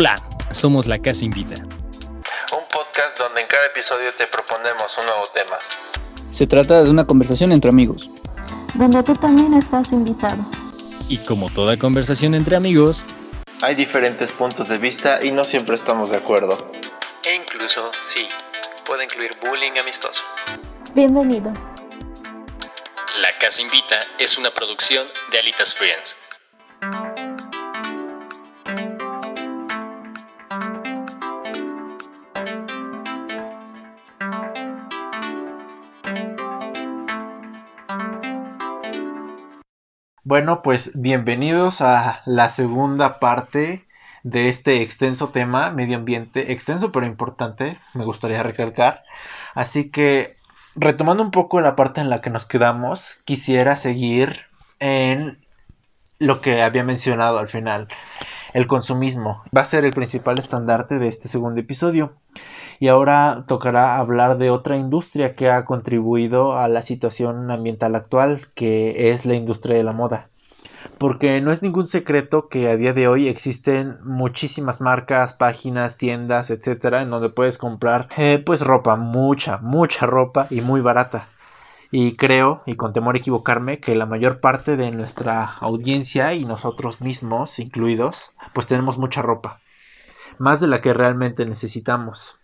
Hola, somos La Casa Invita. Un podcast donde en cada episodio te proponemos un nuevo tema. Se trata de una conversación entre amigos. Donde tú también estás invitado. Y como toda conversación entre amigos, hay diferentes puntos de vista y no siempre estamos de acuerdo. E incluso, sí, puede incluir bullying amistoso. Bienvenido. La Casa Invita es una producción de Alitas Friends. Bueno, pues bienvenidos a la segunda parte de este extenso tema, medio ambiente, extenso pero importante, me gustaría recalcar. Así que, retomando un poco la parte en la que nos quedamos, quisiera seguir en lo que había mencionado al final. El consumismo va a ser el principal estandarte de este segundo episodio. Y ahora tocará hablar de otra industria que ha contribuido a la situación ambiental actual, que es la industria de la moda. Porque no es ningún secreto que a día de hoy existen muchísimas marcas, páginas, tiendas, etcétera, en donde puedes comprar eh, pues ropa, mucha, mucha ropa y muy barata. Y creo, y con temor a equivocarme, que la mayor parte de nuestra audiencia y nosotros mismos incluidos, pues tenemos mucha ropa. Más de la que realmente necesitamos.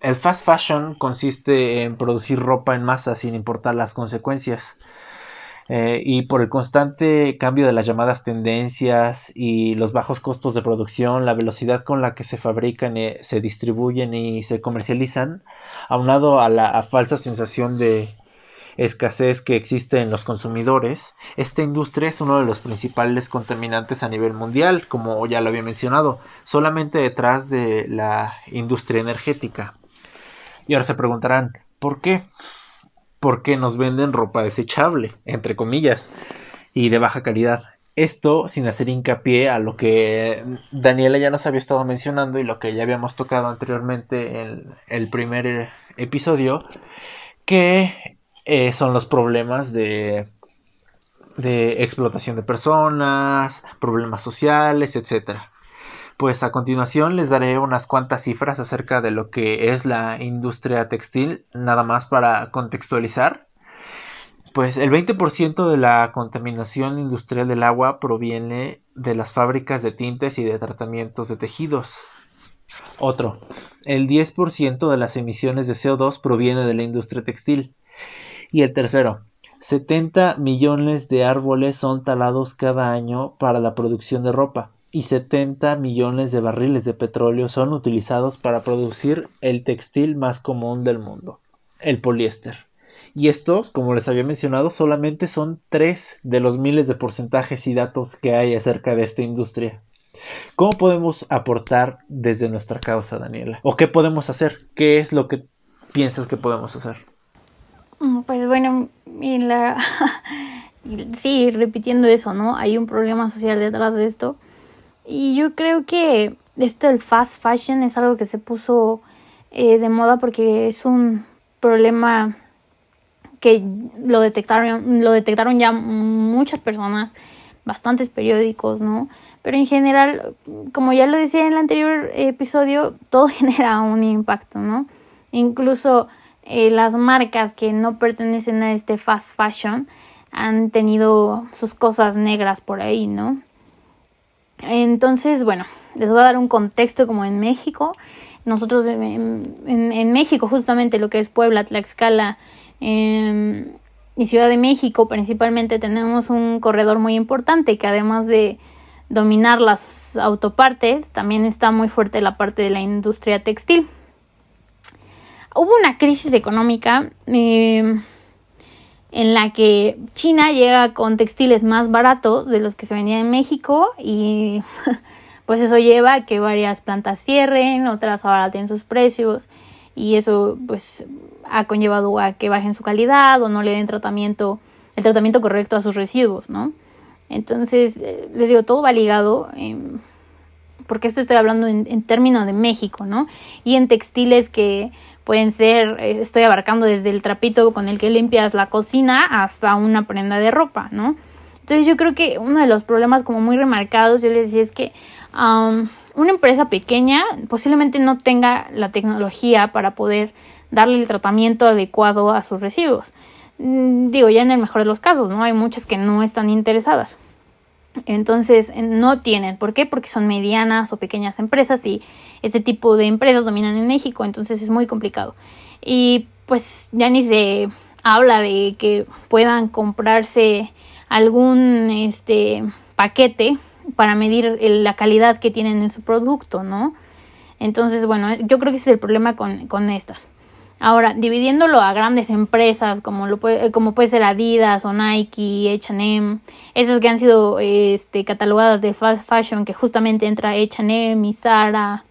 El fast fashion consiste en producir ropa en masa sin importar las consecuencias. Eh, y por el constante cambio de las llamadas tendencias y los bajos costos de producción, la velocidad con la que se fabrican, eh, se distribuyen y se comercializan, aunado a la falsa sensación de escasez que existe en los consumidores, esta industria es uno de los principales contaminantes a nivel mundial, como ya lo había mencionado, solamente detrás de la industria energética. Y ahora se preguntarán, ¿por qué? Porque nos venden ropa desechable, entre comillas, y de baja calidad. Esto sin hacer hincapié a lo que Daniela ya nos había estado mencionando y lo que ya habíamos tocado anteriormente en el primer episodio, que eh, son los problemas de, de explotación de personas, problemas sociales, etcétera. Pues a continuación les daré unas cuantas cifras acerca de lo que es la industria textil, nada más para contextualizar. Pues el 20% de la contaminación industrial del agua proviene de las fábricas de tintes y de tratamientos de tejidos. Otro, el 10% de las emisiones de CO2 proviene de la industria textil. Y el tercero, 70 millones de árboles son talados cada año para la producción de ropa y 70 millones de barriles de petróleo son utilizados para producir el textil más común del mundo, el poliéster. Y estos, como les había mencionado, solamente son tres de los miles de porcentajes y datos que hay acerca de esta industria. ¿Cómo podemos aportar desde nuestra causa, Daniela? ¿O qué podemos hacer? ¿Qué es lo que piensas que podemos hacer? Mm, pues bueno, sí, repitiendo eso, ¿no? Hay un problema social detrás de esto y yo creo que esto del fast fashion es algo que se puso eh, de moda porque es un problema que lo detectaron, lo detectaron ya muchas personas, bastantes periódicos, ¿no? Pero en general, como ya lo decía en el anterior episodio, todo genera un impacto, ¿no? Incluso eh, las marcas que no pertenecen a este fast fashion han tenido sus cosas negras por ahí, ¿no? Entonces, bueno, les voy a dar un contexto como en México. Nosotros en, México, justamente lo que es Puebla, Tlaxcala em, y Ciudad de México, principalmente tenemos un corredor muy importante que además de dominar las autopartes, también está muy fuerte la parte de la industria textil. Hubo una crisis económica. Eh, en la que China llega con textiles más baratos de los que se vendían en México y pues eso lleva a que varias plantas cierren, otras abaraten sus precios y eso pues ha conllevado a que bajen su calidad o no le den tratamiento, el tratamiento correcto a sus residuos, ¿no? Entonces, eh, les digo, todo va ligado, porque esto estoy hablando en, en términos de México, ¿no? Y en textiles que Pueden ser, eh, estoy abarcando desde el trapito con el que limpias la cocina hasta una prenda de ropa, ¿no? Entonces yo creo que uno de los problemas como muy remarcados, yo les decía, es que una empresa pequeña posiblemente no tenga la tecnología para poder darle el tratamiento adecuado a sus residuos. Mm, digo, ya en el mejor de los casos, ¿no? Hay muchas que no están interesadas. Entonces, no tienen. ¿Por qué? Porque son medianas o pequeñas empresas y este tipo de empresas dominan en México, entonces es muy complicado. Y pues ya ni se habla de que puedan comprarse algún este paquete para medir la calidad que tienen en su producto, ¿no? Entonces, bueno, yo creo que ese es el problema con, con estas. Ahora, dividiéndolo a grandes empresas como, lo puede, como puede ser Adidas o Nike, H&M, esas que han sido este, catalogadas de fast fashion, que justamente entra H&M y Zara,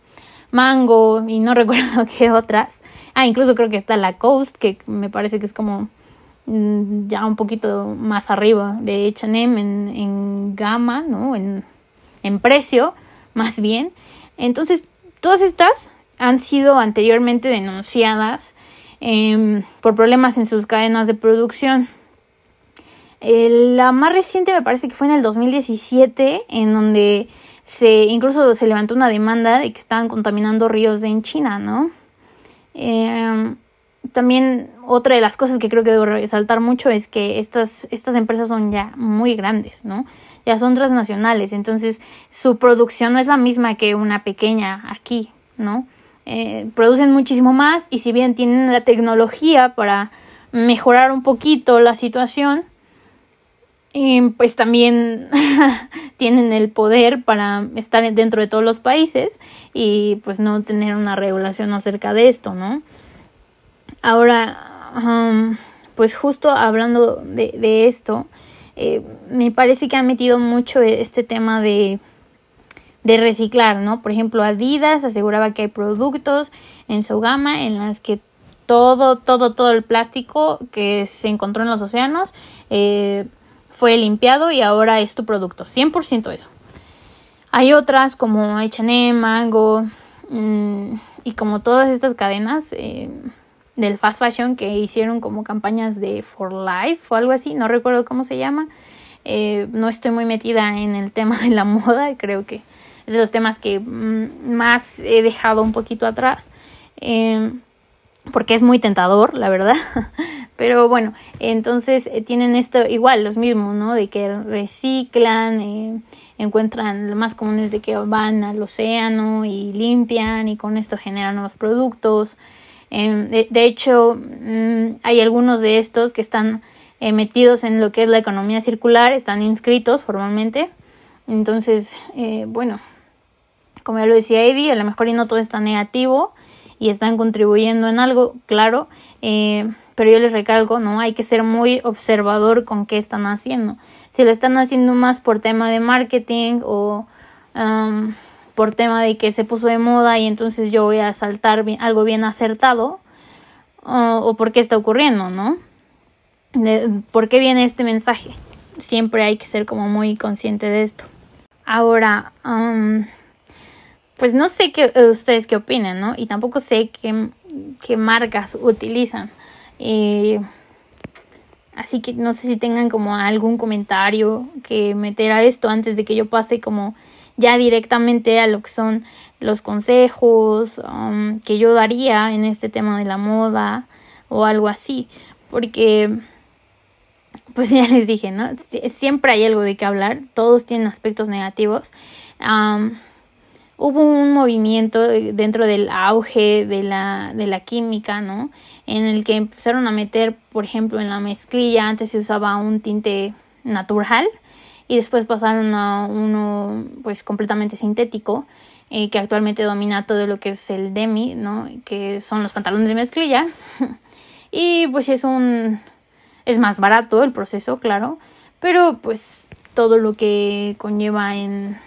Mango y no recuerdo qué otras. Ah, incluso creo que está la Coast, que me parece que es como mm, ya un poquito más arriba de H&M en, en gama, ¿no? En, en precio, más bien. Entonces, todas estas han sido anteriormente denunciadas Em, por problemas en sus cadenas de producción. la más reciente me parece que fue en el 2017, en donde se incluso se levantó una demanda de que estaban contaminando ríos en China, ¿no? Em, también otra de las cosas que creo que debo resaltar mucho es que estas, estas empresas son ya muy grandes, ¿no? Ya son transnacionales, entonces su producción no es la misma que una pequeña aquí, ¿no? Eh, producen muchísimo más y si bien tienen la tecnología para mejorar un poquito la situación, eh, pues también tienen el poder para estar dentro de todos los países y pues no tener una regulación acerca de esto, ¿no? Ahora, pues justo hablando de, esto, eh, me parece que han metido mucho este tema de de reciclar, ¿no? Por ejemplo, Adidas aseguraba que hay productos en su gama en las que todo, todo, todo el plástico que se encontró en los océanos eh, fue limpiado y ahora es tu producto, 100% eso. Hay otras como H&M, Mango mm, y como todas estas cadenas eh, del fast fashion que hicieron como campañas de For Life o algo así, no recuerdo cómo se llama. Eh, no estoy muy metida en el tema de la moda, creo que es de los temas que mm, más he dejado un poquito atrás. Em, porque es muy tentador, la verdad. Pero bueno, entonces eh, tienen esto igual, los mismos, ¿no? De que reciclan, eh, encuentran lo más comunes de que van al océano y limpian y con esto generan nuevos productos. Em, de, hecho, mm, hay algunos de estos que están eh, metidos en lo que es la economía circular, están inscritos formalmente. Entonces, bueno, como ya lo decía Eddie, a lo mejor y no todo está negativo y están contribuyendo en algo, claro, eh, pero yo les recalco, no hay que ser muy observador con qué están haciendo. Si lo están haciendo más por tema de marketing o um, por tema de que se puso de moda y entonces yo voy a saltar algo bien acertado, o por qué está ocurriendo, ¿no? ¿Por qué viene este mensaje? Siempre hay que ser como muy consciente de esto. Ahora, um, pues no sé qué ustedes qué opinan, ¿no? Y tampoco sé qué, qué marcas utilizan. Eh, así que no sé si tengan como algún comentario que meter a esto antes de que yo pase como ya directamente a lo que son los consejos um, que yo daría en este tema de la moda o algo así. Porque, pues ya les dije, ¿no? siempre hay algo de qué hablar. Todos tienen aspectos negativos. Um, hubo un movimiento dentro del auge de la, de la química, ¿no? En el que empezaron a meter, por ejemplo, en la mezclilla, antes se usaba un tinte natural y después pasaron a uno pues completamente sintético eh, que actualmente domina todo lo que es el demi, ¿no? Que son los pantalones de mezclilla y pues es un es más barato el proceso, claro, pero pues todo lo que conlleva en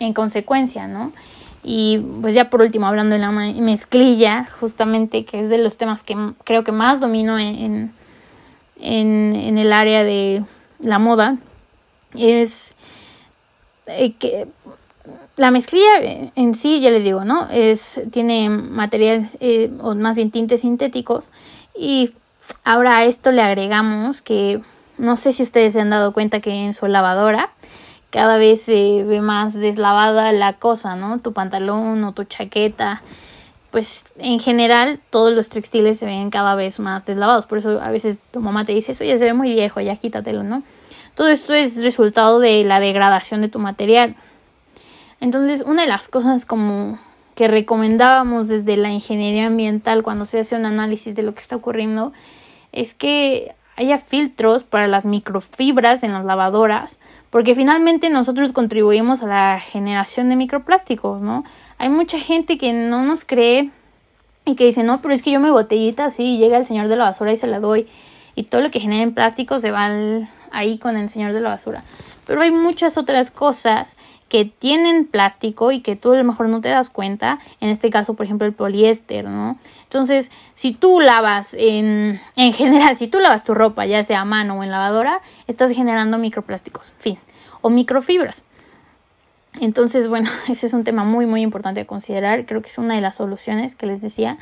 en consecuencia, ¿no? Y pues ya por último, hablando de la mezclilla, justamente, que es de los temas que creo que más domino en, en, el área de la moda, es eh, que la mezclilla en sí, ya les digo, ¿no? Es, tiene materiales, eh, o más bien tintes sintéticos, y ahora a esto le agregamos que, no sé si ustedes se han dado cuenta que en su lavadora, cada vez se ve más deslavada la cosa, ¿no? Tu pantalón o tu chaqueta. Pues en general todos los textiles se ven cada vez más deslavados. Por eso a veces tu mamá te dice, eso ya se ve muy viejo, ya quítatelo, ¿no? Todo esto es resultado de la degradación de tu material. Entonces, una de las cosas como que recomendábamos desde la ingeniería ambiental cuando se hace un análisis de lo que está ocurriendo es que haya filtros para las microfibras en las lavadoras, porque finalmente nosotros contribuimos a la generación de microplásticos, ¿no? Hay mucha gente que no nos cree y que dice, no, pero es que yo me botellita así, llega el señor de la basura y se la doy, y todo lo que genera en plástico se va ahí con el señor de la basura. Pero hay muchas otras cosas que tienen plástico y que tú a lo mejor no te das cuenta, en este caso por ejemplo el poliéster, ¿no? Entonces, si tú lavas en, en general, si tú lavas tu ropa, ya sea a mano o en lavadora, estás generando microplásticos, fin, o microfibras. Entonces, bueno, ese es un tema muy, muy importante a considerar. Creo que es una de las soluciones que les decía.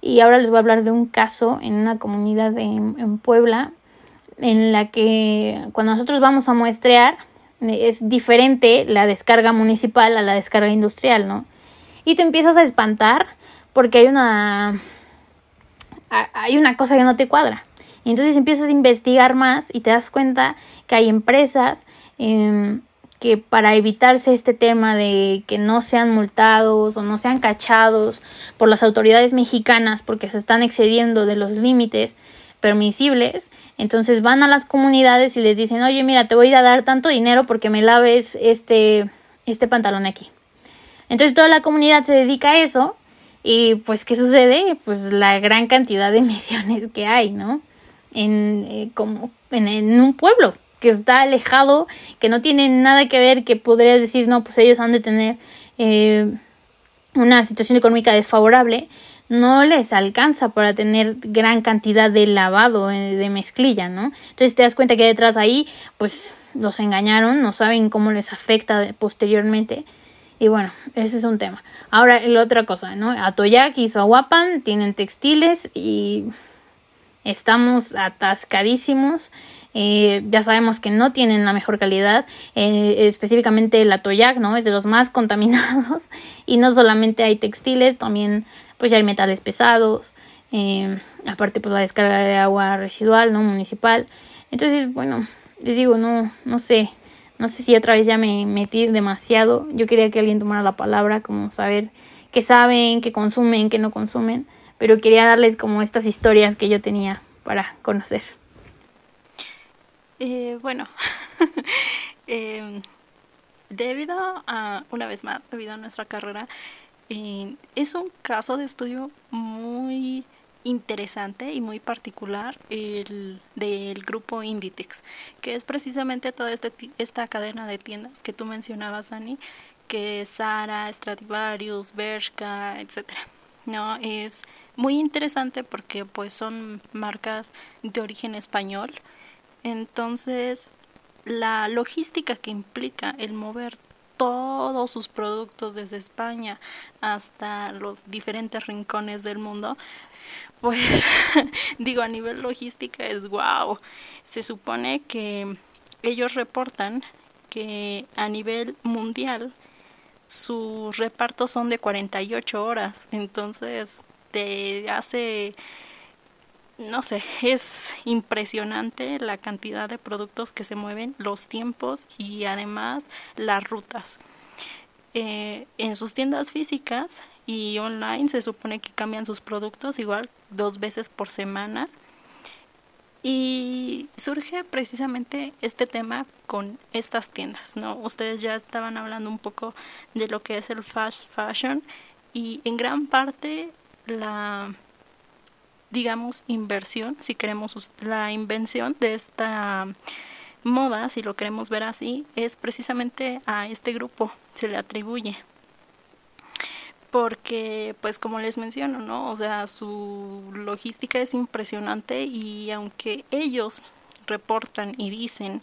Y ahora les voy a hablar de un caso en una comunidad en Puebla en la que cuando nosotros vamos a muestrear, es diferente la descarga municipal a la descarga industrial, ¿no? Y te empiezas a espantar porque hay una hay una cosa que no te cuadra. Y entonces empiezas a investigar más y te das cuenta que hay empresas em, que para evitarse este tema de que no sean multados o no sean cachados por las autoridades mexicanas porque se están excediendo de los límites permisibles, entonces van a las comunidades y les dicen, oye, mira, te voy a dar tanto dinero porque me laves este, este pantalón aquí. Entonces toda la comunidad se dedica a eso y pues ¿qué sucede? Pues la gran cantidad de emisiones que hay, ¿no? En, eh, como, en, un pueblo que está alejado, que no tiene nada que ver, que podría decir, no, pues ellos han de tener eh, una situación económica desfavorable, no les alcanza para tener gran cantidad de lavado eh, de mezclilla, ¿no? Entonces te das cuenta que detrás ahí, pues los engañaron, no saben cómo les afecta posteriormente. Y bueno, ese es un tema. Ahora, la otra cosa, ¿no? Atoyac y Zahuapan tienen textiles y estamos atascadísimos. Eh, ya sabemos que no tienen la mejor calidad, eh, específicamente el Atoyac, ¿no? Es de los más contaminados. Y no solamente hay textiles, también pues ya hay metales pesados, eh, aparte pues la descarga de agua residual, ¿no? Municipal. Entonces, bueno, les digo, no, no sé, no sé si otra vez ya me metí demasiado. Yo quería que alguien tomara la palabra, como saber qué saben, qué consumen, qué no consumen, pero quería darles como estas historias que yo tenía para conocer. Eh, bueno, eh, debido a, una vez más, debido a nuestra carrera, es un caso de estudio muy interesante y muy particular el del grupo Inditex, que es precisamente toda este, esta cadena de tiendas que tú mencionabas, Dani, que es Sara, Stradivarius, Bershka, etcétera. No, es muy interesante porque pues son marcas de origen español. Entonces, la logística que implica el mover todos sus productos desde España hasta los diferentes rincones del mundo, pues digo a nivel logística es wow. Se supone que ellos reportan que a nivel mundial sus repartos son de 48 horas, entonces te hace no sé, es impresionante la cantidad de productos que se mueven, los tiempos y además las rutas. Eh, en sus tiendas físicas y online se supone que cambian sus productos igual dos veces por semana. Y surge precisamente este tema con estas tiendas, ¿no? Ustedes ya estaban hablando un poco de lo que es el fast fashion y en gran parte la digamos, inversión, si queremos la invención de esta moda, si lo queremos ver así, es precisamente a este grupo, se le atribuye. Porque, pues como les menciono, ¿no? O sea, su logística es impresionante y aunque ellos reportan y dicen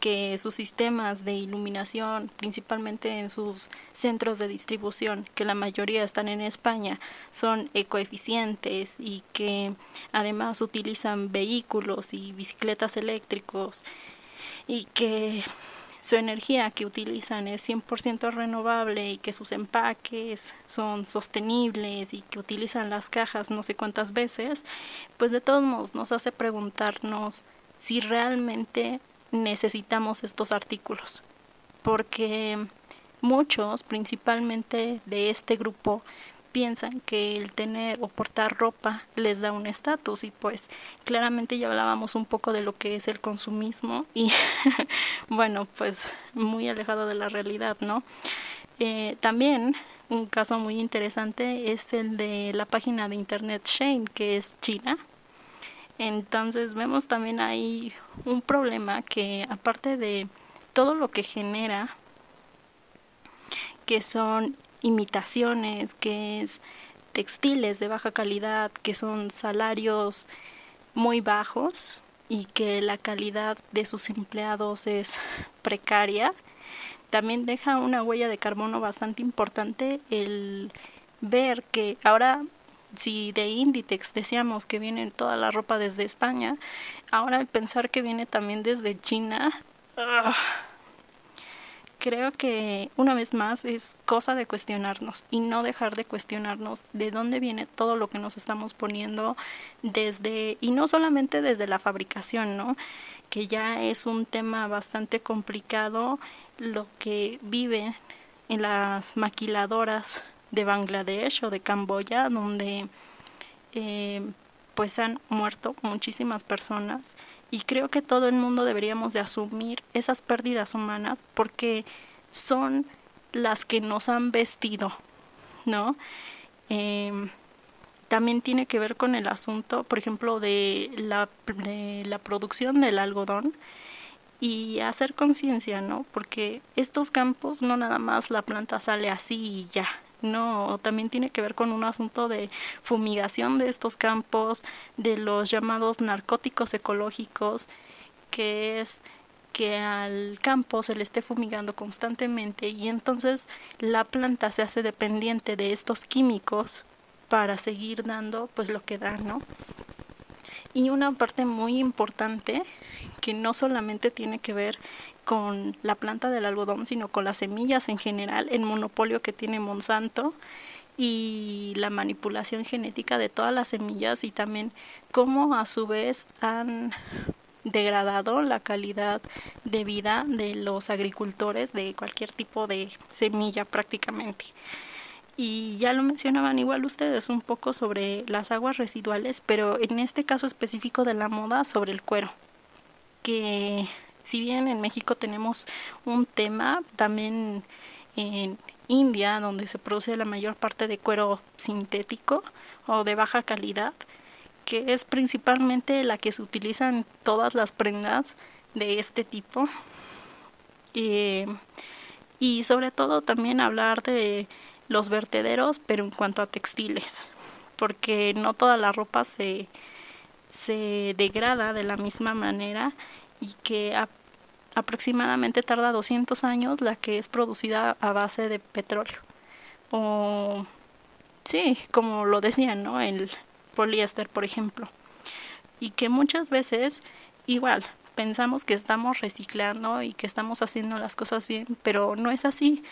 que sus sistemas de iluminación, principalmente en sus centros de distribución, que la mayoría están en España, son ecoeficientes y que además utilizan vehículos y bicicletas eléctricos y que su energía que utilizan es 100% renovable y que sus empaques son sostenibles y que utilizan las cajas no sé cuántas veces, pues de todos modos nos hace preguntarnos si realmente necesitamos estos artículos. Porque muchos, principalmente de este grupo, piensan que el tener o portar ropa les da un estatus y pues claramente ya hablábamos un poco de lo que es el consumismo y bueno pues muy alejado de la realidad no eh, también un caso muy interesante es el de la página de internet Shane que es China entonces vemos también ahí un problema que aparte de todo lo que genera que son imitaciones, que es textiles de baja calidad, que son salarios muy bajos y que la calidad de sus empleados es precaria. También deja una huella de carbono bastante importante el ver que ahora si de Inditex decíamos que viene toda la ropa desde España, ahora pensar que viene también desde China, ¡ah! creo que una vez más es cosa de cuestionarnos y no dejar de cuestionarnos de dónde viene todo lo que nos estamos poniendo desde y no solamente desde la fabricación, ¿no? Que ya es un tema bastante complicado lo que viven en las maquiladoras de Bangladesh o de Camboya donde eh, pues han muerto muchísimas personas y creo que todo el mundo deberíamos de asumir esas pérdidas humanas porque son las que nos han vestido, ¿no? Em, también tiene que ver con el asunto, por ejemplo, de la, de la producción del algodón y hacer conciencia, ¿no? Porque estos campos no nada más la planta sale así y ya, no, también tiene que ver con un asunto de fumigación de estos campos, de los llamados narcóticos ecológicos, que es que al campo se le esté fumigando constantemente y entonces la planta se hace dependiente de estos químicos para seguir dando pues lo que da, ¿no? Y una parte muy importante que no solamente tiene que ver con la planta del algodón, sino con las semillas en general, el monopolio que tiene Monsanto y la manipulación genética de todas las semillas y también cómo a su vez han degradado la calidad de vida de los agricultores de cualquier tipo de semilla prácticamente. Y ya lo mencionaban igual ustedes un poco sobre las aguas residuales, pero en este caso específico de la moda sobre el cuero, que si bien en México tenemos un tema, también en India, donde se produce la mayor parte de cuero sintético o de baja calidad, que es principalmente la que se utiliza en todas las prendas de este tipo. Eh, y sobre todo también hablar de los vertederos, pero en cuanto a textiles, porque no toda la ropa se, se degrada de la misma manera y que aproximadamente tarda 200 años la que es producida a base de petróleo. O sí, como lo decían, ¿no? El poliéster, por ejemplo. Y que muchas veces igual pensamos que estamos reciclando y que estamos haciendo las cosas bien, pero no es así.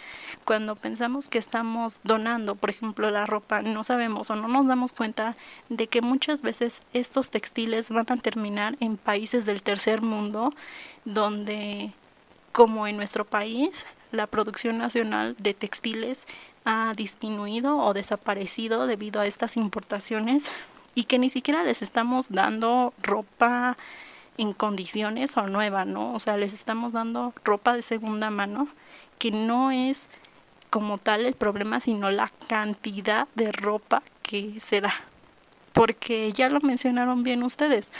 Cuando pensamos que estamos donando, por ejemplo, la ropa, no sabemos o no nos damos cuenta de que muchas veces estos textiles van a terminar en países del tercer mundo, donde, como en nuestro país, la producción nacional de textiles ha disminuido o desaparecido debido a estas importaciones y que ni siquiera les estamos dando ropa en condiciones o nueva, ¿no? O sea, les estamos dando ropa de segunda mano, que no es como tal el problema, sino la cantidad de ropa que se da. Porque ya lo mencionaron bien ustedes,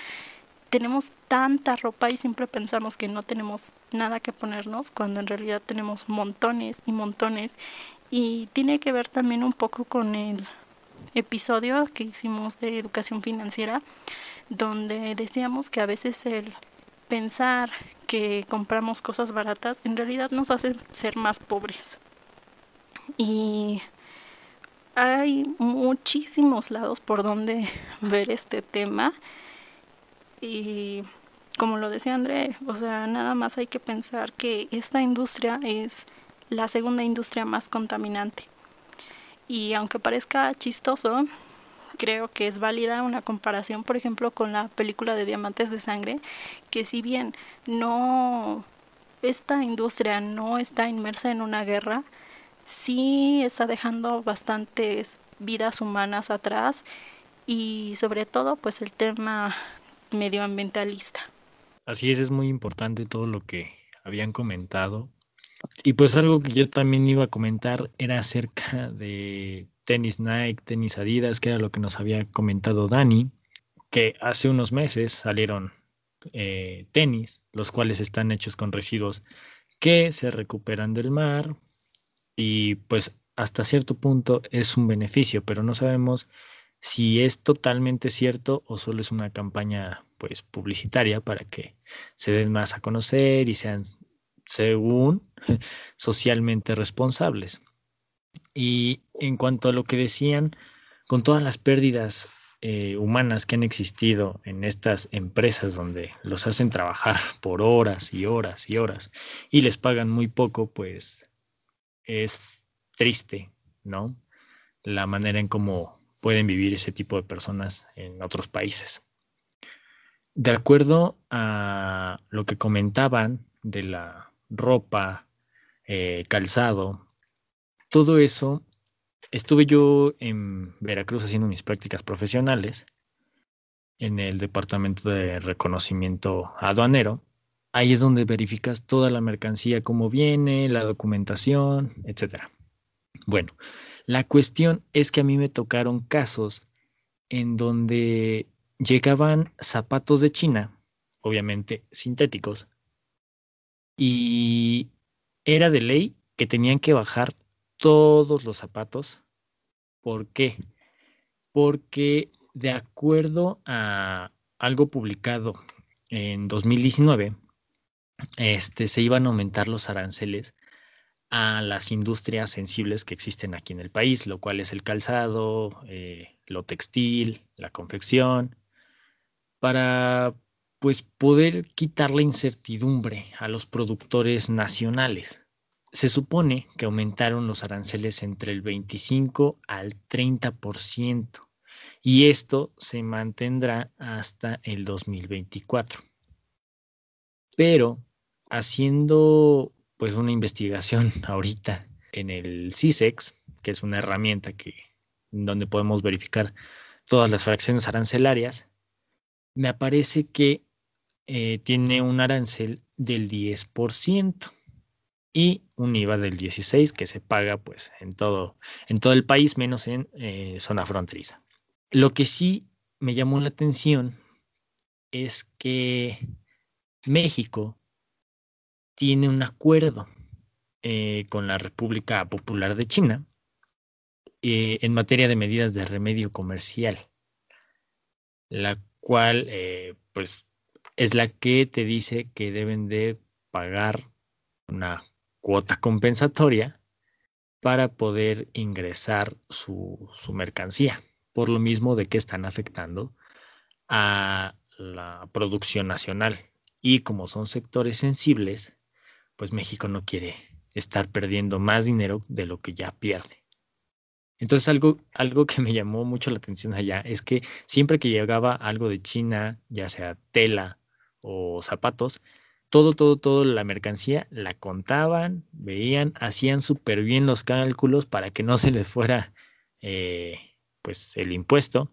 tenemos tanta ropa y siempre pensamos que no tenemos nada que ponernos, cuando en realidad tenemos montones y montones. Y tiene que ver también un poco con el episodio que hicimos de educación financiera, donde decíamos que a veces el pensar que compramos cosas baratas en realidad nos hace ser más pobres. Y hay muchísimos lados por donde ver este tema. Y como lo decía André, o sea, nada más hay que pensar que esta industria es la segunda industria más contaminante. Y aunque parezca chistoso, creo que es válida una comparación, por ejemplo, con la película de Diamantes de Sangre, que si bien no esta industria no está inmersa en una guerra, sí está dejando bastantes vidas humanas atrás y sobre todo pues el tema medioambientalista. Así es, es muy importante todo lo que habían comentado. Y pues algo que yo también iba a comentar era acerca de tenis Nike, tenis Adidas, que era lo que nos había comentado Dani, que hace unos meses salieron eh, tenis, los cuales están hechos con residuos que se recuperan del mar y pues hasta cierto punto es un beneficio, pero no sabemos si es totalmente cierto o solo es una campaña pues publicitaria para que se den más a conocer y sean según socialmente responsables. Y en cuanto a lo que decían, con todas las pérdidas eh, humanas que han existido en estas empresas donde los hacen trabajar por horas y horas y horas y les pagan muy poco, pues es triste, ¿no? La manera en cómo pueden vivir ese tipo de personas en otros países. De acuerdo a lo que comentaban de la ropa, eh, calzado, todo eso estuve yo en Veracruz haciendo mis prácticas profesionales en el departamento de reconocimiento aduanero. Ahí es donde verificas toda la mercancía, cómo viene, la documentación, etc. Bueno, la cuestión es que a mí me tocaron casos en donde llegaban zapatos de China, obviamente sintéticos, y era de ley que tenían que bajar todos los zapatos. ¿Por qué? Porque de acuerdo a algo publicado en 2019, este, se iban a aumentar los aranceles a las industrias sensibles que existen aquí en el país, lo cual es el calzado, eh, lo textil, la confección, para pues poder quitar la incertidumbre a los productores nacionales. Se supone que aumentaron los aranceles entre el 25 al 30% y esto se mantendrá hasta el 2024. Pero haciendo pues una investigación ahorita en el CISEX, que es una herramienta que donde podemos verificar todas las fracciones arancelarias, me aparece que eh, tiene un arancel del 10% y un IVA del 16 que se paga pues en todo, en todo el país menos en eh, zona fronteriza. Lo que sí me llamó la atención es que México tiene un acuerdo eh, con la República Popular de China en materia de medidas de remedio comercial, la cual pues es la que te dice que deben de pagar una cuota compensatoria para poder ingresar su, su mercancía, por lo mismo de que están afectando a la producción nacional. Y como son sectores sensibles, pues México no quiere estar perdiendo más dinero de lo que ya pierde. Entonces algo, algo que me llamó mucho la atención allá es que siempre que llegaba algo de China, ya sea tela o zapatos, todo, todo, todo la mercancía la contaban, veían, hacían súper bien los cálculos para que no se les fuera eh, pues el impuesto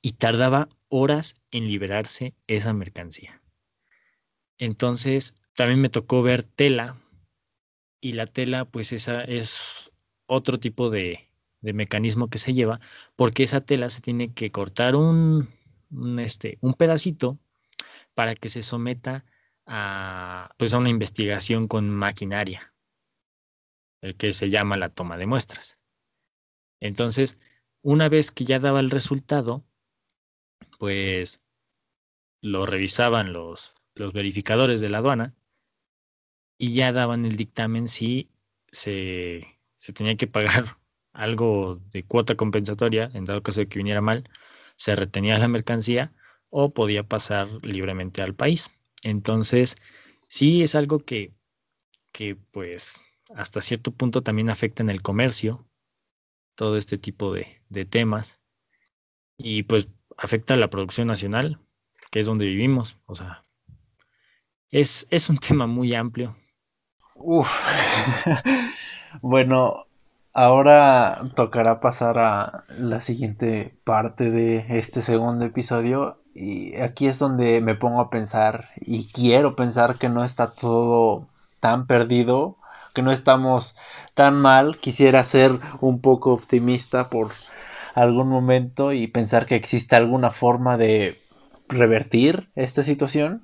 y tardaba horas en liberarse esa mercancía. Entonces, también me tocó ver tela y la tela, pues esa es otro tipo de, mecanismo que se lleva, porque esa tela se tiene que cortar un, este, un pedacito para que se someta a, pues a una investigación con maquinaria, el que se llama la toma de muestras. Entonces, una vez que ya daba el resultado, pues lo revisaban los, los verificadores de la aduana y ya daban el dictamen si se, tenía que pagar algo de cuota compensatoria, en dado caso de que viniera mal, se retenía la mercancía o podía pasar libremente al país. Entonces, sí es algo que, que pues hasta cierto punto también afecta en el comercio, todo este tipo de, de temas, y pues afecta a la producción nacional, que es donde vivimos. O sea, es, es un tema muy amplio. Uf. bueno, ahora tocará pasar a la siguiente parte de este segundo episodio. Y aquí es donde me pongo a pensar y quiero pensar que no está todo tan perdido, que no estamos tan mal. Quisiera ser un poco optimista por algún momento y pensar que existe alguna forma de revertir esta situación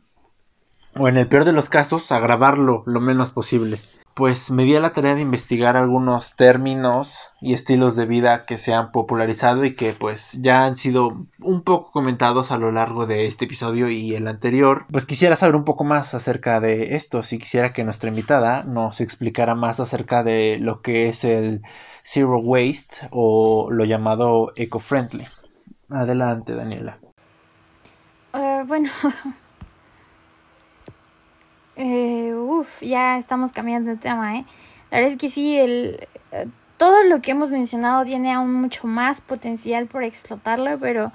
o en el peor de los casos agravarlo lo menos posible. Pues me di a la tarea de investigar algunos términos y estilos de vida que se han popularizado y que pues ya han sido un poco comentados a lo largo de este episodio y el anterior. Pues quisiera saber un poco más acerca de esto, si quisiera que nuestra invitada nos explicara más acerca de lo que es el zero waste o lo llamado eco-friendly. Adelante, Daniela. Uh, bueno, eh, uff, ya estamos cambiando de tema, ¿eh? La verdad es que sí, el, eh, todo lo que hemos mencionado tiene aún mucho más potencial por explotarlo, pero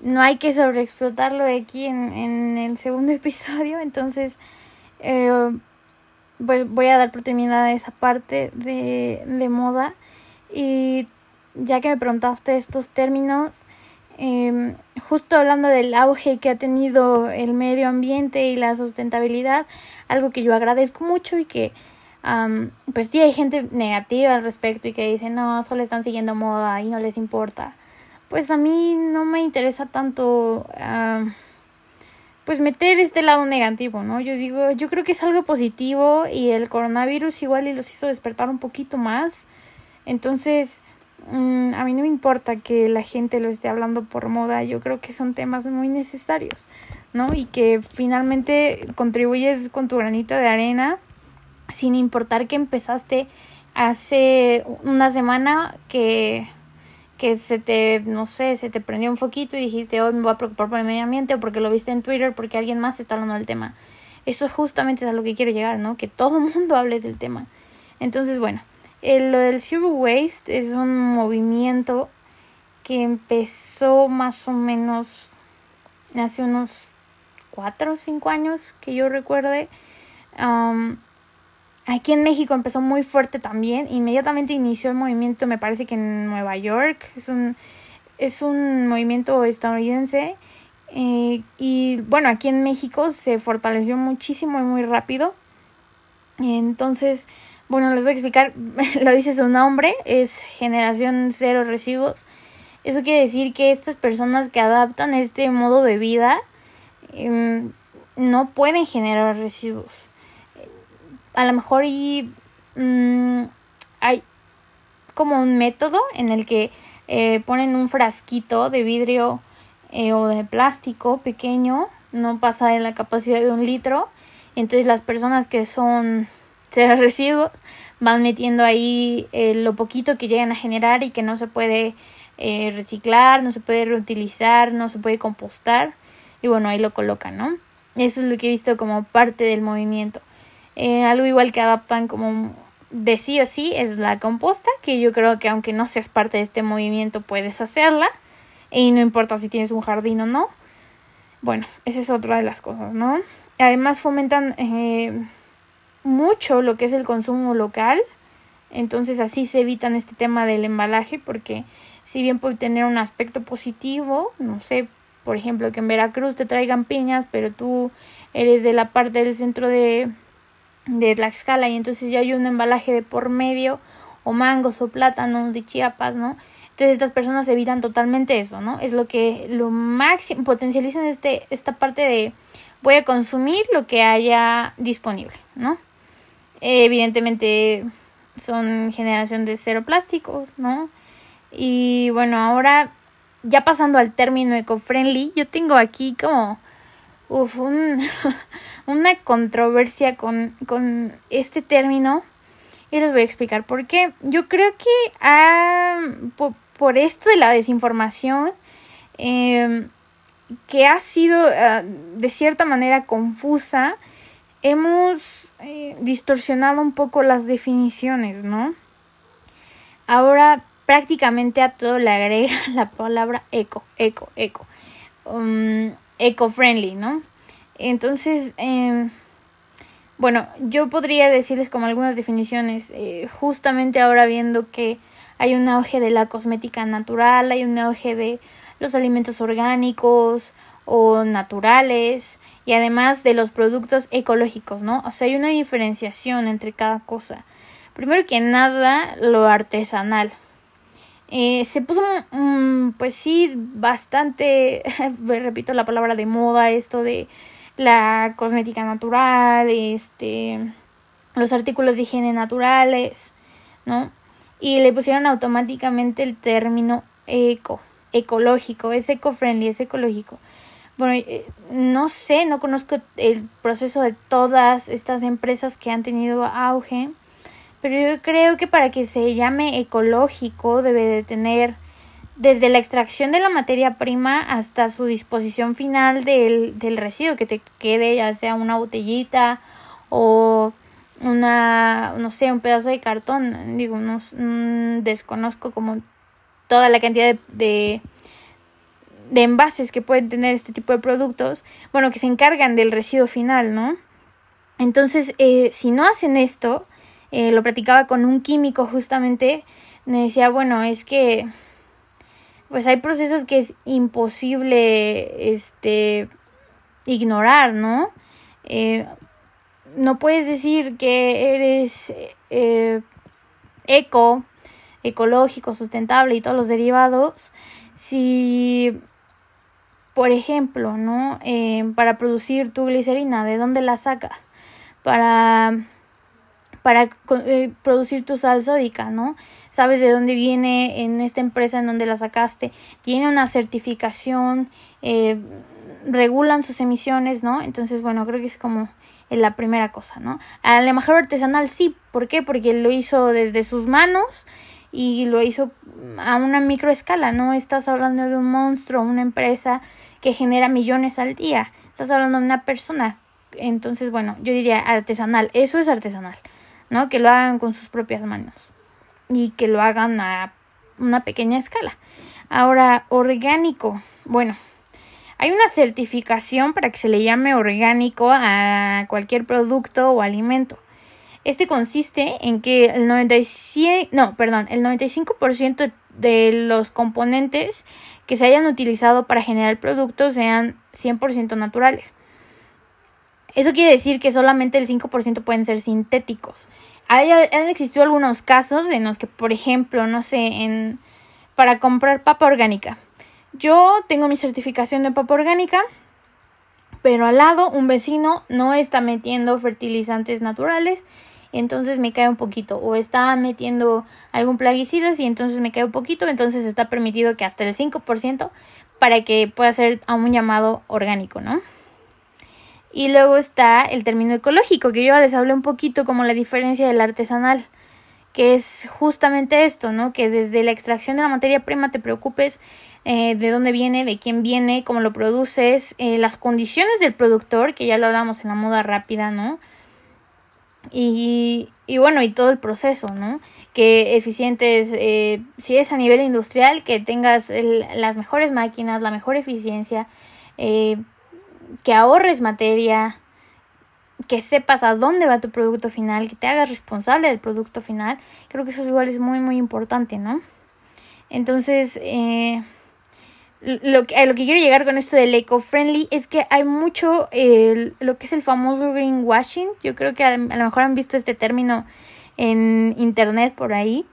no hay que sobreexplotarlo aquí en, en el segundo episodio, entonces eh, pues voy a dar por terminada esa parte de, de moda y ya que me preguntaste estos términos, eh, justo hablando del auge que ha tenido el medio ambiente y la sustentabilidad, algo que yo agradezco mucho y que pues sí hay gente negativa al respecto y que dice no, solo están siguiendo moda y no les importa. Pues a mí no me interesa tanto uh, pues meter este lado negativo, ¿no? Yo digo, yo creo que es algo positivo y el coronavirus igual y los hizo despertar un poquito más. Entonces, mm, a mí no me importa que la gente lo esté hablando por moda, yo creo que son temas muy necesarios, ¿no? Y que finalmente contribuyes con tu granito de arena sin importar que empezaste hace una semana que que se te, no sé, se te prendió un foquito y dijiste, hoy me voy a preocupar por el medio ambiente o porque lo viste en Twitter, porque alguien más está hablando del tema. Eso justamente es a lo que quiero llegar, ¿no? Que todo el mundo hable del tema. Entonces, bueno, el, lo del Zero Waste es un movimiento que empezó más o menos hace unos cuatro o cinco años que yo recuerde. Um, aquí en México empezó muy fuerte también. Inmediatamente inició el movimiento, me parece que en Nueva York. Es un, es un movimiento estadounidense. Eh, y bueno, aquí en México se fortaleció muchísimo y muy rápido. Entonces, bueno, les voy a explicar, lo dice su nombre, es generación cero residuos. Eso quiere decir que estas personas que adaptan este modo de vida eh, no pueden generar residuos. A lo mejor y, mmm, hay como un método en el que eh, ponen un frasquito de vidrio eh, o de plástico pequeño, no pasa de la capacidad de un litro. Entonces las personas que son cero residuos, van metiendo ahí eh, lo poquito que llegan a generar y que no se puede eh, reciclar, no se puede reutilizar, no se puede compostar. Y bueno, ahí lo colocan, ¿no? Eso es lo que he visto como parte del movimiento. Eh, algo igual que adaptan como de sí o sí es la composta, que yo creo que aunque no seas parte de este movimiento puedes hacerla. Y no importa si tienes un jardín o no. Bueno, esa es otra de las cosas, ¿no? Además fomentan mucho lo que es el consumo local. Entonces así se evitan este tema del embalaje porque si bien puede tener un aspecto positivo, no sé, por ejemplo, que en Veracruz te traigan piñas, pero tú eres de la parte del centro de, de Tlaxcala y entonces ya hay un embalaje de por medio, o mangos o plátanos de Chiapas, ¿no? Entonces estas personas evitan totalmente eso, ¿no? Es lo que lo máximo potencializan este, esta parte de voy a consumir lo que haya disponible, ¿no? Evidentemente son generación de cero plásticos, ¿no? Y bueno, ahora ya pasando al término eco-friendly, yo tengo aquí como uf, un, una controversia con, con, este término y les voy a explicar por qué. Yo creo que ah, por, esto de la desinformación, eh, que ha sido uh, de cierta manera confusa, hemos eh, distorsionado un poco las definiciones, ¿no? Ahora prácticamente a todo le agrega la palabra eco, eco, eco, um, eco-friendly, ¿no? Entonces, eh, bueno, yo podría decirles como algunas definiciones, eh, justamente ahora viendo que hay un auge de la cosmética natural, hay un auge de los alimentos orgánicos o naturales y además de los productos ecológicos, ¿no? O sea, hay una diferenciación entre cada cosa. Primero que nada, lo artesanal. Eh, se puso, mm, pues sí, bastante, repito la palabra de moda, esto de la cosmética natural, este, los artículos de higiene naturales, ¿no? Y le pusieron automáticamente el término eco, ecológico, es eco-friendly, es ecológico. Bueno, no sé, no conozco el proceso de todas estas empresas que han tenido auge, pero yo creo que para que se llame ecológico debe de tener desde la extracción de la materia prima hasta su disposición final del, del residuo que te quede, ya sea una botellita o una, no sé, un pedazo de cartón. Digo, no, mm, desconozco como toda la cantidad de, envases que pueden tener este tipo de productos, bueno, que se encargan del residuo final, ¿no? Entonces, eh, si no hacen esto, eh, lo platicaba con un químico justamente, me decía, bueno, es que pues hay procesos que es imposible este ignorar, ¿no? Eh, no puedes decir que eres eco, ecológico, sustentable y todos los derivados si, por ejemplo, ¿no? para producir tu glicerina, ¿de dónde la sacas? Para para eh, producir tu sal sódica, ¿no? Sabes de dónde viene en esta empresa en donde la sacaste, tiene una certificación, eh, regulan sus emisiones, ¿no? Entonces, bueno, creo que es como la primera cosa, ¿no? A lo mejor artesanal sí, ¿por qué? Porque lo hizo desde sus manos y lo hizo a una microescala, no estás hablando de un monstruo, una empresa que genera millones al día, estás hablando de una persona. Entonces, bueno, yo diría artesanal, eso es artesanal. ¿no? Que lo hagan con sus propias manos y que lo hagan a una pequeña escala. Ahora, orgánico. Bueno, hay una certificación para que se le llame orgánico a cualquier producto o alimento. Este consiste en que el 95, no, perdón, el 95% de los componentes que se hayan utilizado para generar el producto sean 100% naturales. Eso quiere decir que solamente el 5% pueden ser sintéticos. Hay, han existido algunos casos en los que, por ejemplo, no sé, en, para comprar papa orgánica. Yo tengo mi certificación de papa orgánica, pero al lado un vecino no está metiendo fertilizantes naturales, entonces me cae un poquito. O está metiendo algún plaguicida y entonces me cae un poquito, entonces está permitido que hasta el 5% para que pueda ser a un llamado orgánico, ¿no? Y luego está el término ecológico, que yo les hablé un poquito como la diferencia del artesanal, que es justamente esto, ¿no? Que desde la extracción de la materia prima te preocupes eh, de dónde viene, de quién viene, cómo lo produces, eh, las condiciones del productor, que ya lo hablamos en la moda rápida, ¿no? Y, y bueno, y todo el proceso, ¿no? Que eficientes, eh, si es a nivel industrial, que tengas las mejores máquinas, la mejor eficiencia, eh, que ahorres materia, que sepas a dónde va tu producto final, que te hagas responsable del producto final. Creo que eso igual es muy, muy importante, ¿no? Entonces, eh, lo, que, a lo que quiero llegar con esto del eco-friendly es que hay mucho lo que es el famoso greenwashing. Yo creo que a, a lo mejor han visto este término en internet por ahí.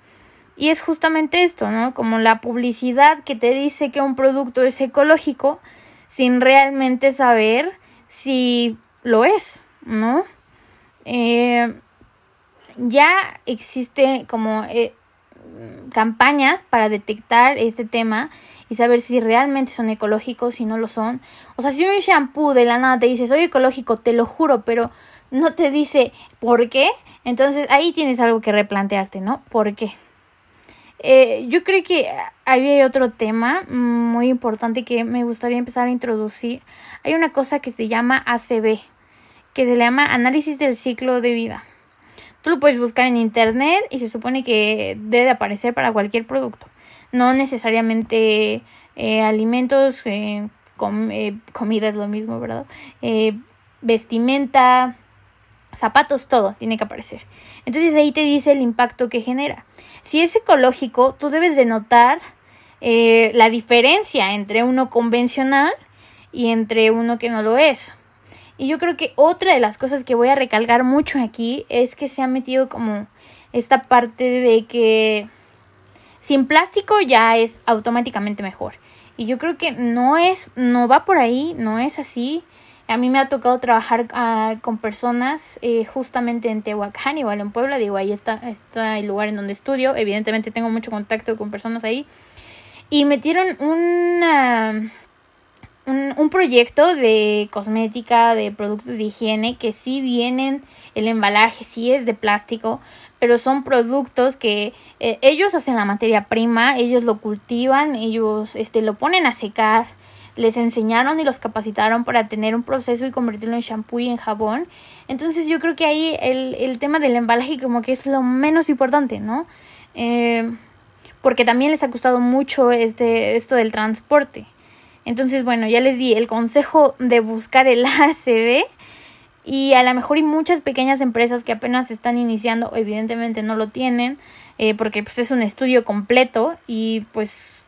Y es justamente esto, ¿no? Como la publicidad que te dice que un producto es ecológico, sin realmente saber si lo es, ¿no? Eh, ya existe como eh, campañas para detectar este tema y saber si realmente son ecológicos, si no lo son. O sea, si un shampoo de la nada te dice soy ecológico, te lo juro, pero no te dice por qué, entonces ahí tienes algo que replantearte, ¿no? ¿Por qué? Eh, yo creo que había otro tema muy importante que me gustaría empezar a introducir. Hay una cosa que se llama ACB, que se llama análisis del ciclo de vida. Tú lo puedes buscar en internet y se supone que debe aparecer para cualquier producto. No necesariamente eh, alimentos, eh, eh, comida es lo mismo, ¿verdad? vestimenta, zapatos, todo tiene que aparecer. Entonces ahí te dice el impacto que genera. Si es ecológico, tú debes de notar la diferencia entre uno convencional y entre uno que no lo es. Y yo creo que otra de las cosas que voy a recalcar mucho aquí es que se ha metido como esta parte de que sin plástico ya es automáticamente mejor. Y yo creo que no es, no va por ahí, no es así. A mí me ha tocado trabajar ah, con personas eh, justamente en Tehuacán, igual en Puebla, digo, ahí está, está el lugar en donde estudio. Evidentemente tengo mucho contacto con personas ahí. Y metieron una, un, proyecto de cosmética, de productos de higiene, que sí vienen, el embalaje sí es de plástico, pero son productos que eh, ellos hacen la materia prima, ellos lo cultivan, ellos este, lo ponen a secar, les enseñaron y los capacitaron para tener un proceso y convertirlo en shampoo y en jabón. Entonces yo creo que ahí el, el tema del embalaje como que es lo menos importante, ¿no? Eh, porque también les ha costado mucho este, esto del transporte. Entonces, bueno, ya les di el consejo de buscar el ACB y a lo mejor hay muchas pequeñas empresas que apenas están iniciando, evidentemente no lo tienen, eh, porque pues es un estudio completo y pues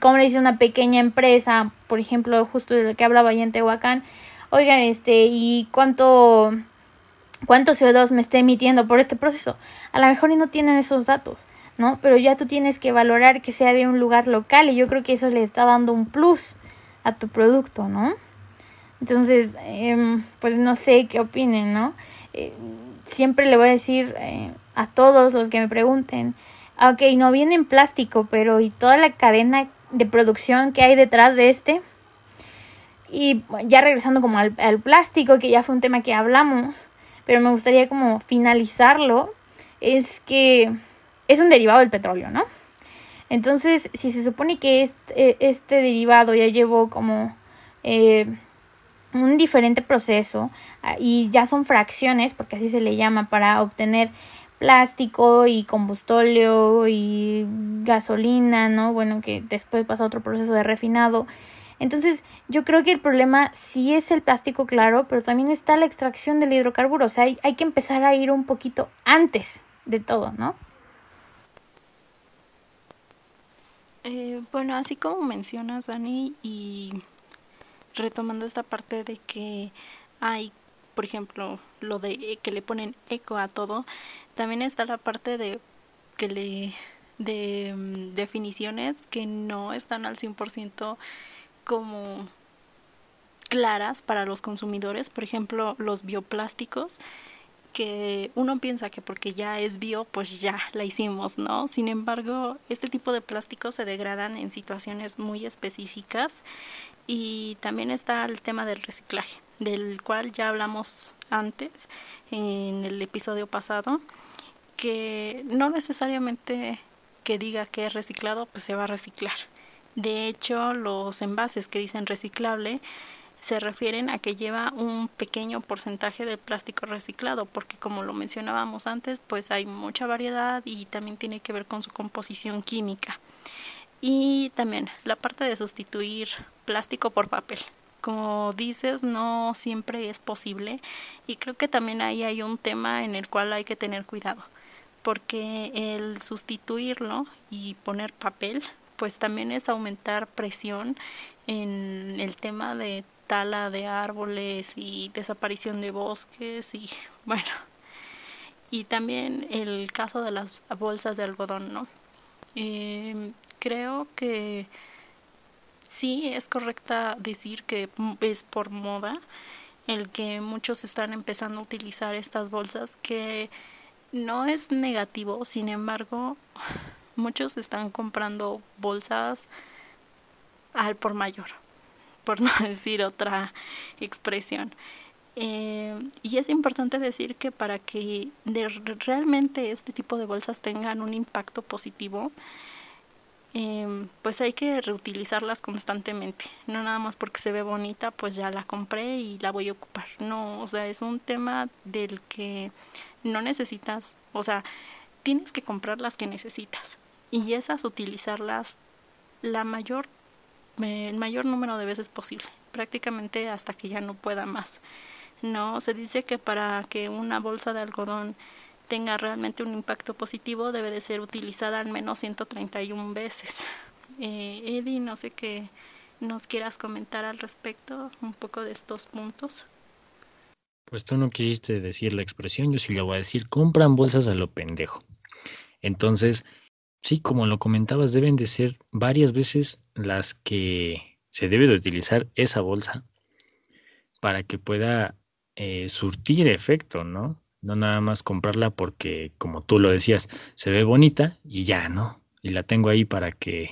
como le dice una pequeña empresa, por ejemplo, justo de lo que hablaba allá en Tehuacán, oigan, este, ¿y cuánto, cuánto CO2 me está emitiendo por este proceso? A lo mejor y no tienen esos datos, ¿no? Pero ya tú tienes que valorar que sea de un lugar local y yo creo que eso le está dando un plus a tu producto, ¿no? Entonces, em, pues no sé qué opinen, ¿no? Eh, siempre le voy a decir eh, a todos los que me pregunten, ok, no viene en plástico, pero ¿y toda la cadena de producción que hay detrás de este? Y ya regresando como al, al plástico, que ya fue un tema que hablamos, pero me gustaría como finalizarlo, es que es un derivado del petróleo, ¿no? Entonces, si se supone que este, este derivado ya llevó como eh, un diferente proceso ah, y ya son fracciones, porque así se le llama, para obtener plástico y combustóleo y gasolina, ¿no? Bueno, que después pasa otro proceso de refinado. Entonces, yo creo que el problema sí es el plástico, claro, pero también está la extracción del hidrocarburo. O sea, hay, hay que empezar a ir un poquito antes de todo, ¿no? Eh, bueno, así como mencionas, Dani, y retomando esta parte de que hay, por ejemplo, lo de que le ponen eco a todo, también está la parte de que le de mm, definiciones que no están al 100% como claras para los consumidores, por ejemplo, los bioplásticos que uno piensa que porque ya es bio, pues ya la hicimos, ¿no? Sin embargo, este tipo de plásticos se degradan en situaciones muy específicas y también está el tema del reciclaje, del cual ya hablamos antes en el episodio pasado, que no necesariamente que diga que es reciclado, pues se va a reciclar. De hecho, los envases que dicen reciclable se refieren a que lleva un pequeño porcentaje de plástico reciclado, porque como lo mencionábamos antes, pues hay mucha variedad y también tiene que ver con su composición química. Y también la parte de sustituir plástico por papel. Como dices, no siempre es posible y creo que también ahí hay un tema en el cual hay que tener cuidado, porque el sustituirlo y poner papel, pues también es aumentar presión en el tema de tala de árboles y desaparición de bosques y bueno y también el caso de las bolsas de algodón no em, creo que sí es correcta decir que es por moda el que muchos están empezando a utilizar estas bolsas que no es negativo sin embargo muchos están comprando bolsas al por mayor por no decir otra expresión. Eh, y es importante decir que para que de- realmente este tipo de bolsas tengan un impacto positivo, em, pues hay que reutilizarlas constantemente. No nada más porque se ve bonita, pues ya la compré y la voy a ocupar. No, o sea, es un tema del que no necesitas, o sea, tienes que comprar las que necesitas y esas utilizarlas la mayor, el mayor número de veces posible, prácticamente hasta que ya no pueda más. No, se dice que para que una bolsa de algodón tenga realmente un impacto positivo debe de ser utilizada al menos 131 veces. Eh, Eddie, no sé qué nos quieras comentar al respecto, un poco de estos puntos. Pues tú no quisiste decir la expresión, yo sí la voy a decir, compran bolsas a lo pendejo. Entonces, sí, como lo comentabas, deben de ser varias veces las que se debe de utilizar esa bolsa para que pueda eh, surtir efecto, ¿no? No nada más comprarla porque, como tú lo decías, se ve bonita y ya, ¿no? Y la tengo ahí para que,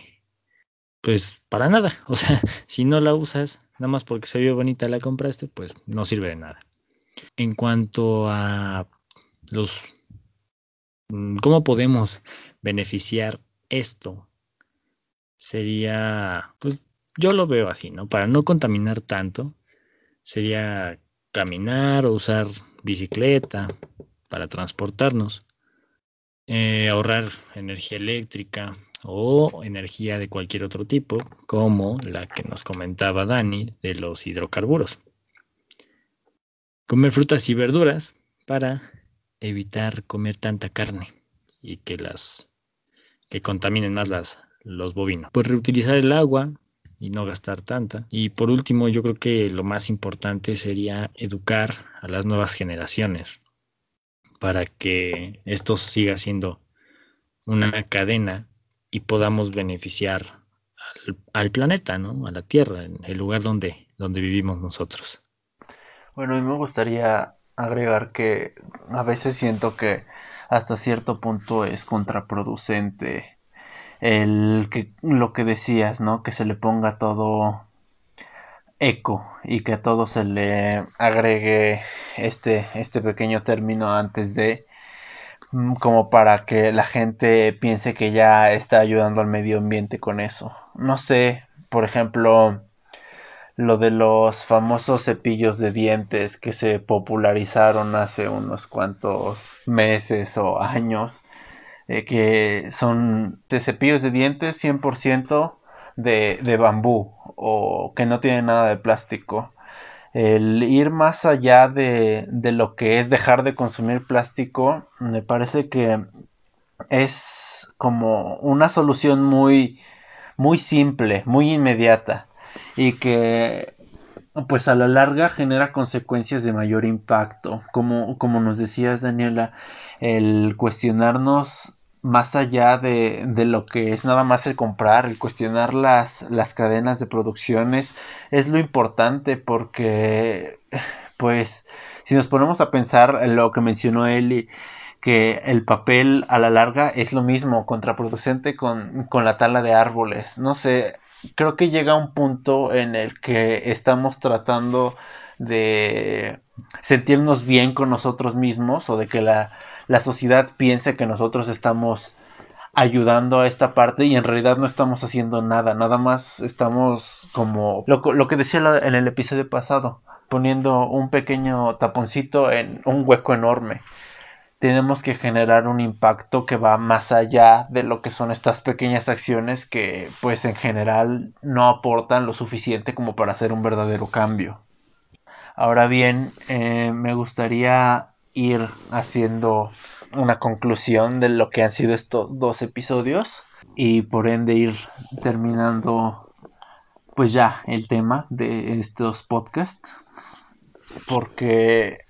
pues, para nada. O sea, si no la usas, nada más porque se ve bonita la compraste, pues no sirve de nada. En cuanto a los cómo podemos beneficiar esto, sería, pues yo lo veo así, ¿no? Para no contaminar tanto, sería caminar o usar bicicleta para transportarnos, eh, ahorrar energía eléctrica o energía de cualquier otro tipo, como la que nos comentaba Dani de los hidrocarburos. Comer frutas y verduras para evitar comer tanta carne y que las que contaminen más las, los bovinos. Pues reutilizar el agua y no gastar tanta. Y por último, yo creo que lo más importante sería educar a las nuevas generaciones para que esto siga siendo una cadena y podamos beneficiar al, al planeta, ¿no? A la Tierra, en el lugar donde, donde vivimos nosotros. Bueno, mí me gustaría agregar que a veces siento que hasta cierto punto es contraproducente el que lo que decías, ¿no? Que se le ponga todo eco y que a todo se le agregue este este pequeño término antes de mm, como para que la gente piense que ya está ayudando al medio ambiente con eso. No sé, por ejemplo, lo de los famosos cepillos de dientes que se popularizaron hace unos cuantos meses o años, eh, que son cepillos de dientes 100% de, de bambú o que no tienen nada de plástico. El ir más allá de, de lo que es dejar de consumir plástico, me parece que es como una solución muy, muy simple, muy inmediata y que pues a la larga genera consecuencias de mayor impacto. Como, como nos decías, Daniela, el cuestionarnos más allá de, de, lo que es nada más el comprar, el cuestionar las, las cadenas de producciones es lo importante porque pues si nos ponemos a pensar en lo que mencionó Eli, que el papel a la larga es lo mismo, contraproducente con, con la tala de árboles. No sé, creo que llega un punto en el que estamos tratando de sentirnos bien con nosotros mismos o de que la, la, sociedad piense que nosotros estamos ayudando a esta parte y en realidad no estamos haciendo nada, nada más estamos como lo, lo que decía en el episodio pasado, poniendo un pequeño taponcito en un hueco enorme tenemos que generar un impacto que va más allá de lo que son estas pequeñas acciones que pues en general no aportan lo suficiente como para hacer un verdadero cambio. Ahora bien, eh, me gustaría ir haciendo una conclusión de lo que han sido estos dos episodios y por ende ir terminando pues ya el tema de estos podcasts porque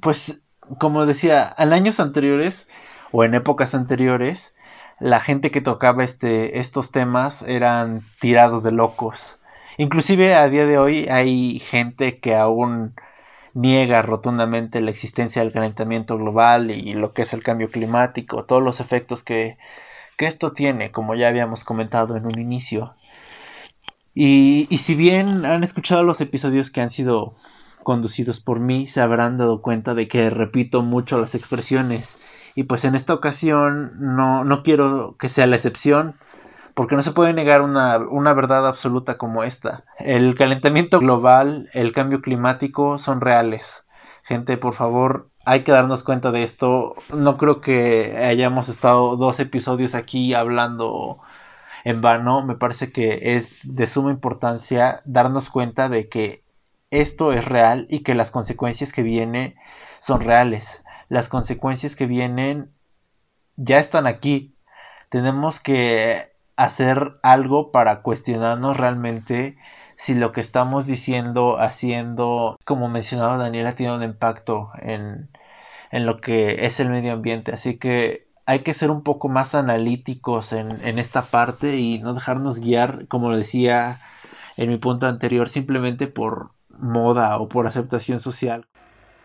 pues como decía, en años anteriores o en épocas anteriores, la gente que tocaba este, estos temas eran tirados de locos. Inclusive a día de hoy hay gente que aún niega rotundamente la existencia del calentamiento global y lo que es el cambio climático, todos los efectos que, que esto tiene, como ya habíamos comentado en un inicio. Y, y si bien han escuchado los episodios que han sido conducidos por mí se habrán dado cuenta de que repito mucho las expresiones y pues en esta ocasión no, no quiero que sea la excepción porque no se puede negar una, una, verdad absoluta como esta. El calentamiento global, el cambio climático son reales. Gente, por favor, hay que darnos cuenta de esto. No creo que hayamos estado dos episodios aquí hablando en vano. Me parece que es de suma importancia darnos cuenta de que esto es real y que las consecuencias que vienen son reales. Las consecuencias que vienen ya están aquí. Tenemos que hacer algo para cuestionarnos realmente si lo que estamos diciendo, haciendo, como mencionaba Daniela, tiene un impacto en, en lo que es el medio ambiente. Así que hay que ser un poco más analíticos en, en esta parte y no dejarnos guiar, como lo decía en mi punto anterior, simplemente por moda o por aceptación social.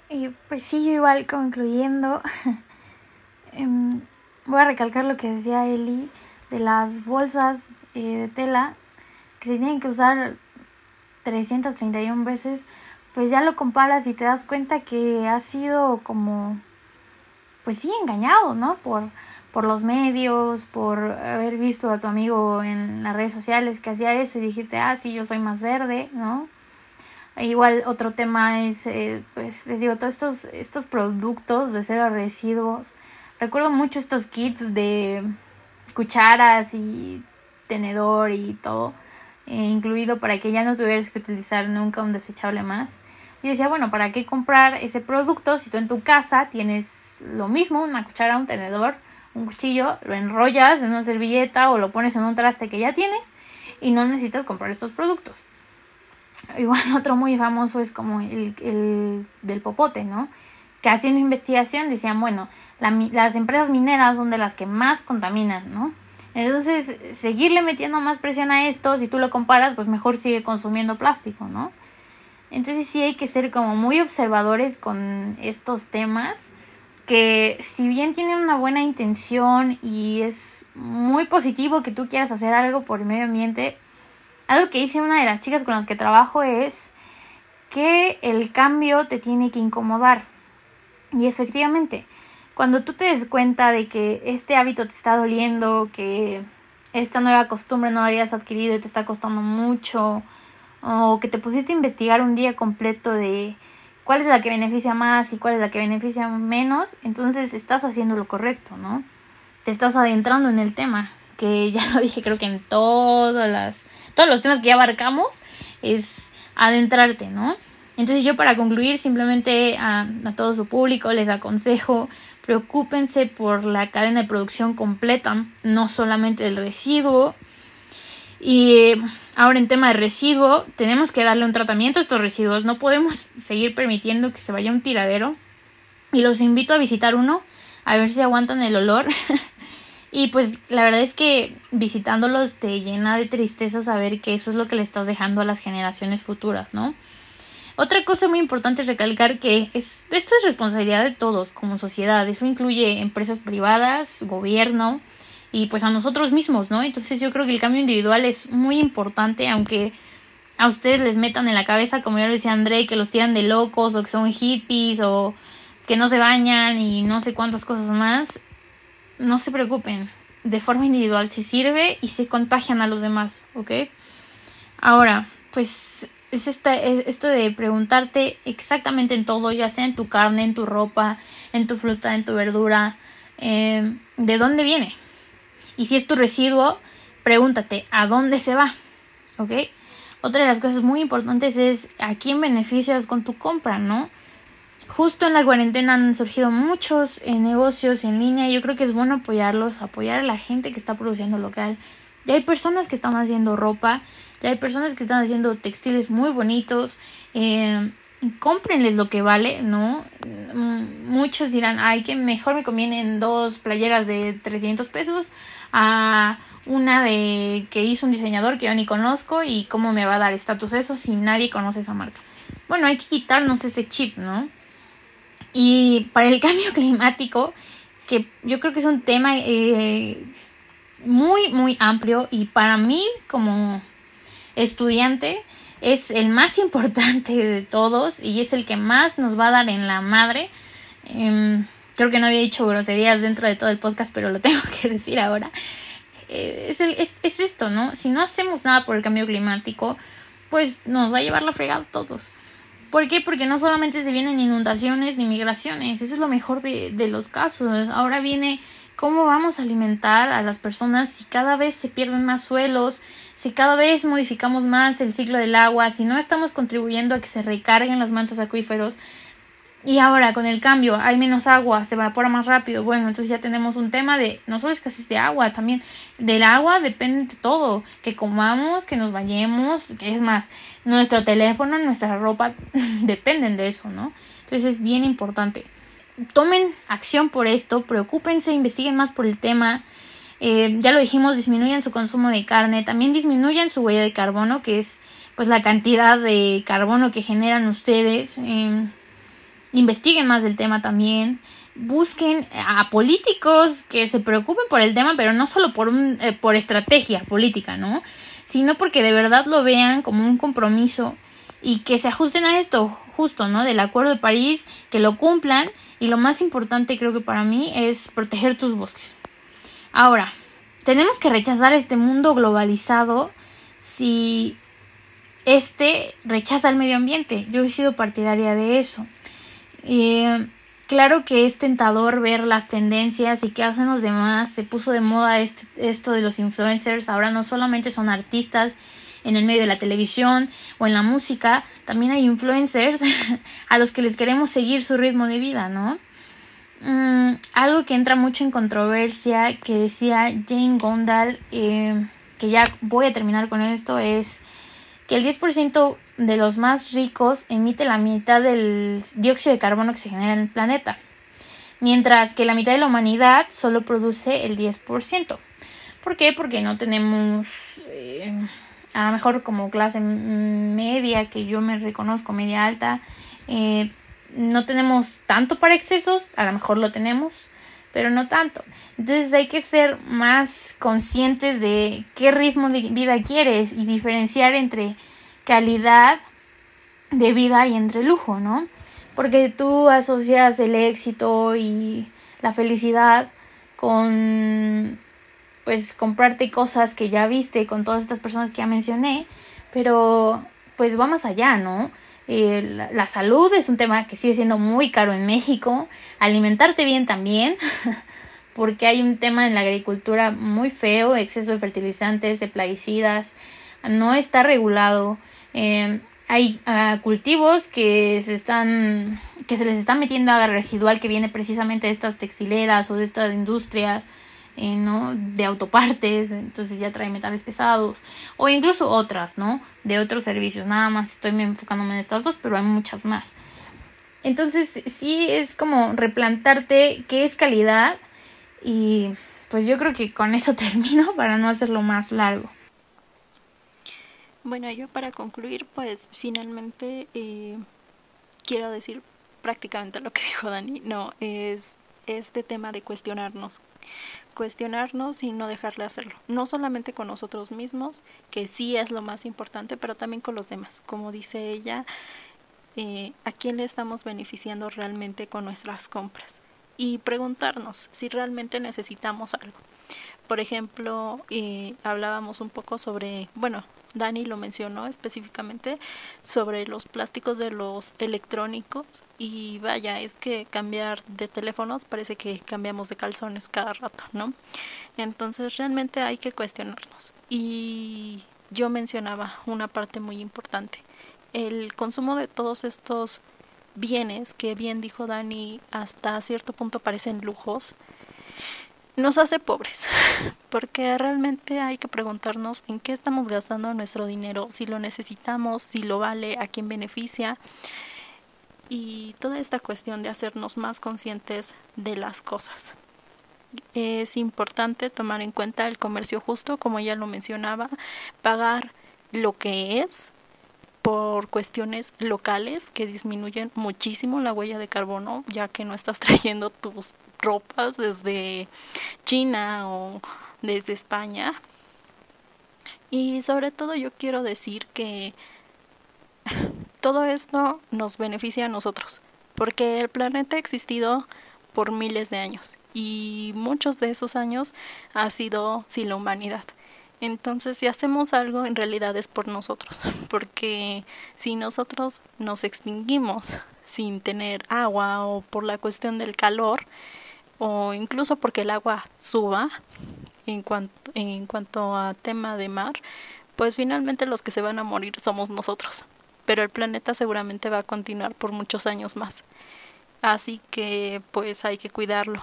Y pues sí, yo igual concluyendo, em, voy a recalcar lo que decía Eli de las bolsas eh, de tela que se tienen que usar 331 veces, pues ya lo comparas y te das cuenta que has sido como, pues sí, engañado, ¿no? Por, por los medios, por haber visto a tu amigo en las redes sociales que hacía eso y dijiste, ah, sí, yo soy más verde, ¿no? Igual otro tema es, eh, pues les digo, todos estos, estos productos de cero residuos. Recuerdo mucho estos kits de cucharas y tenedor y todo, eh, incluido para que ya no tuvieras que utilizar nunca un desechable más. Yo decía, bueno, ¿para qué comprar ese producto si tú en tu casa tienes lo mismo, una cuchara, un tenedor, un cuchillo, lo enrollas en una servilleta o lo pones en un traste que ya tienes y no necesitas comprar estos productos? Igual otro muy famoso es como el, el del popote, ¿no? Que haciendo investigación decían, bueno, las empresas mineras son de las que más contaminan, ¿no? Entonces, seguirle metiendo más presión a esto, si tú lo comparas, pues mejor sigue consumiendo plástico, ¿no? Entonces sí hay que ser como muy observadores con estos temas, que si bien tienen una buena intención y es muy positivo que tú quieras hacer algo por el medio ambiente, algo que dice una de las chicas con las que trabajo es que el cambio te tiene que incomodar. Y efectivamente, cuando tú te des cuenta de que este hábito te está doliendo, que esta nueva costumbre no la habías adquirido y te está costando mucho, o que te pusiste a investigar un día completo de cuál es la que beneficia más y cuál es la que beneficia menos, entonces estás haciendo lo correcto, ¿no? Te estás adentrando en el tema, que ya lo dije creo que en todas las todos los temas que ya abarcamos es adentrarte, ¿no? Entonces yo para concluir simplemente a, todo su público les aconsejo preocúpense por la cadena de producción completa, no solamente del residuo. Y ahora en tema de residuo, tenemos que darle un tratamiento a estos residuos, no podemos seguir permitiendo que se vaya un tiradero. Y los invito a visitar uno, a ver si aguantan el olor. y pues la verdad es que visitándolos te llena de tristeza saber que eso es lo que le estás dejando a las generaciones futuras, ¿no? Otra cosa muy importante es recalcar que es, esto es responsabilidad de todos como sociedad. Eso incluye empresas privadas, gobierno y pues a nosotros mismos, ¿no? Entonces yo creo que el cambio individual es muy importante, aunque a ustedes les metan en la cabeza, como ya lo decía André, que los tiran de locos o que son hippies o que no se bañan y no sé cuántas cosas más. No se preocupen, de forma individual si sirve y se contagian a los demás, ¿ok? Ahora, pues es, esto de preguntarte exactamente en todo, ya sea en tu carne, en tu ropa, en tu fruta, en tu verdura, em, de dónde viene. Y si es tu residuo, pregúntate a dónde se va. ¿Ok? Otra de las cosas muy importantes es a quién beneficias con tu compra, ¿no? Justo en la cuarentena han surgido muchos eh, negocios en línea y yo creo que es bueno apoyarlos, apoyar a la gente que está produciendo local. Ya hay personas que están haciendo ropa ya hay personas que están haciendo textiles muy bonitos. Eh, cómprenles lo que vale, ¿no? Mm, muchos dirán, ay, que mejor me convienen dos playeras de 300 pesos a una de que hizo un diseñador que yo ni conozco y cómo me va a dar estatus eso si nadie conoce esa marca. Bueno, hay que quitarnos ese chip, ¿no? Y para el cambio climático, que yo creo que es un tema eh, muy, muy amplio y para mí como estudiante, es el más importante de todos y es el que más nos va a dar en la madre. Em, creo que no había dicho groserías dentro de todo el podcast, pero lo tengo que decir ahora. Eh, es, es, es, esto, ¿no? Si no hacemos nada por el cambio climático, pues nos va a llevar la fregada a todos. ¿Por qué? Porque no solamente se vienen inundaciones ni migraciones, eso es lo mejor de, los casos. Ahora viene cómo vamos a alimentar a las personas si cada vez se pierden más suelos, si cada vez modificamos más el ciclo del agua, si no estamos contribuyendo a que se recarguen los mantos acuíferos. Y ahora con el cambio hay menos agua, se evapora más rápido. Bueno, entonces ya tenemos un tema de no solo escasez de agua, también del agua depende de todo, que comamos, que nos bañemos, que es más, nuestro teléfono, nuestra ropa dependen de eso, ¿no? Entonces es bien importante tomen acción por esto, preocúpense, investiguen más por el tema. Eh, ya lo dijimos, disminuyan su consumo de carne, también disminuyan su huella de carbono, que es pues la cantidad de carbono que generan ustedes. Eh, investiguen más del tema también. Busquen a políticos que se preocupen por el tema, pero no solo por, un, eh, por estrategia política, ¿no? Sino porque de verdad lo vean como un compromiso y que se ajusten a esto, justo, ¿no? Del Acuerdo de París, que lo cumplan y lo más importante creo que para mí es proteger tus bosques. Ahora, tenemos que rechazar este mundo globalizado si este rechaza el medio ambiente. Yo he sido partidaria de eso. Eh, claro que es tentador ver las tendencias y qué hacen los demás. Se puso de moda este, esto de los influencers. Ahora no solamente son artistas en el medio de la televisión o en la música, también hay influencers a los que les queremos seguir su ritmo de vida, ¿no? Mm, algo que entra mucho en controversia que decía Jane Gondal, eh, que ya voy a terminar con esto, es que el 10% de los más ricos emite la mitad del dióxido de carbono que se genera en el planeta, mientras que la mitad de la humanidad solo produce el 10%. ¿Por qué? Porque no tenemos... Eh, a lo mejor como clase media, que yo me reconozco media alta, eh, no tenemos tanto para excesos, a lo mejor lo tenemos, pero no tanto. Entonces hay que ser más conscientes de qué ritmo de vida quieres y diferenciar entre calidad de vida y entre lujo, ¿no? Porque tú asocias el éxito y la felicidad con pues comprarte cosas que ya viste con todas estas personas que ya mencioné, pero pues va más allá, ¿no? Eh, la, la, salud es un tema que sigue siendo muy caro en México, alimentarte bien también, porque hay un tema en la agricultura muy feo, exceso de fertilizantes, de plaguicidas, no está regulado. Eh, hay uh, cultivos que se están que se les está metiendo agua residual que viene precisamente de estas textileras o de esta industria eh, ¿no? de autopartes, entonces ya trae metales pesados, o incluso otras, ¿no? De otros servicios. Nada más estoy enfocándome en estas dos, pero hay muchas más. Entonces, sí es como replantarte qué es calidad y pues yo creo que con eso termino para no hacerlo más largo. Bueno, yo para concluir, pues finalmente eh, quiero decir prácticamente lo que dijo Dani. No, es este tema de cuestionarnos cuestionarnos y no dejarle hacerlo. No solamente con nosotros mismos, que sí es lo más importante, pero también con los demás. Como dice ella, eh, ¿a quién le estamos beneficiando realmente con nuestras compras? Y preguntarnos si realmente necesitamos algo. Por ejemplo, eh, hablábamos un poco sobre, bueno, Dani lo mencionó específicamente sobre los plásticos de los electrónicos y vaya, es que cambiar de teléfonos parece que cambiamos de calzones cada rato, ¿no? Entonces realmente hay que cuestionarnos. Y yo mencionaba una parte muy importante, el consumo de todos estos bienes que bien dijo Dani hasta cierto punto parecen lujos nos hace pobres, porque realmente hay que preguntarnos en qué estamos gastando nuestro dinero, si lo necesitamos, si lo vale, a quién beneficia y toda esta cuestión de hacernos más conscientes de las cosas. Es importante tomar en cuenta el comercio justo, como ya lo mencionaba, pagar lo que es por cuestiones locales que disminuyen muchísimo la huella de carbono, ya que no estás trayendo tus ropas desde China o desde España. Y sobre todo yo quiero decir que todo esto nos beneficia a nosotros, porque el planeta ha existido por miles de años y muchos de esos años ha sido sin la humanidad. Entonces, si hacemos algo, en realidad es por nosotros, porque si nosotros nos extinguimos sin tener agua o por la cuestión del calor, o incluso porque el agua suba en cuanto, en cuanto a tema de mar, pues finalmente los que se van a morir somos nosotros. Pero el planeta seguramente va a continuar por muchos años más. Así que pues hay que cuidarlo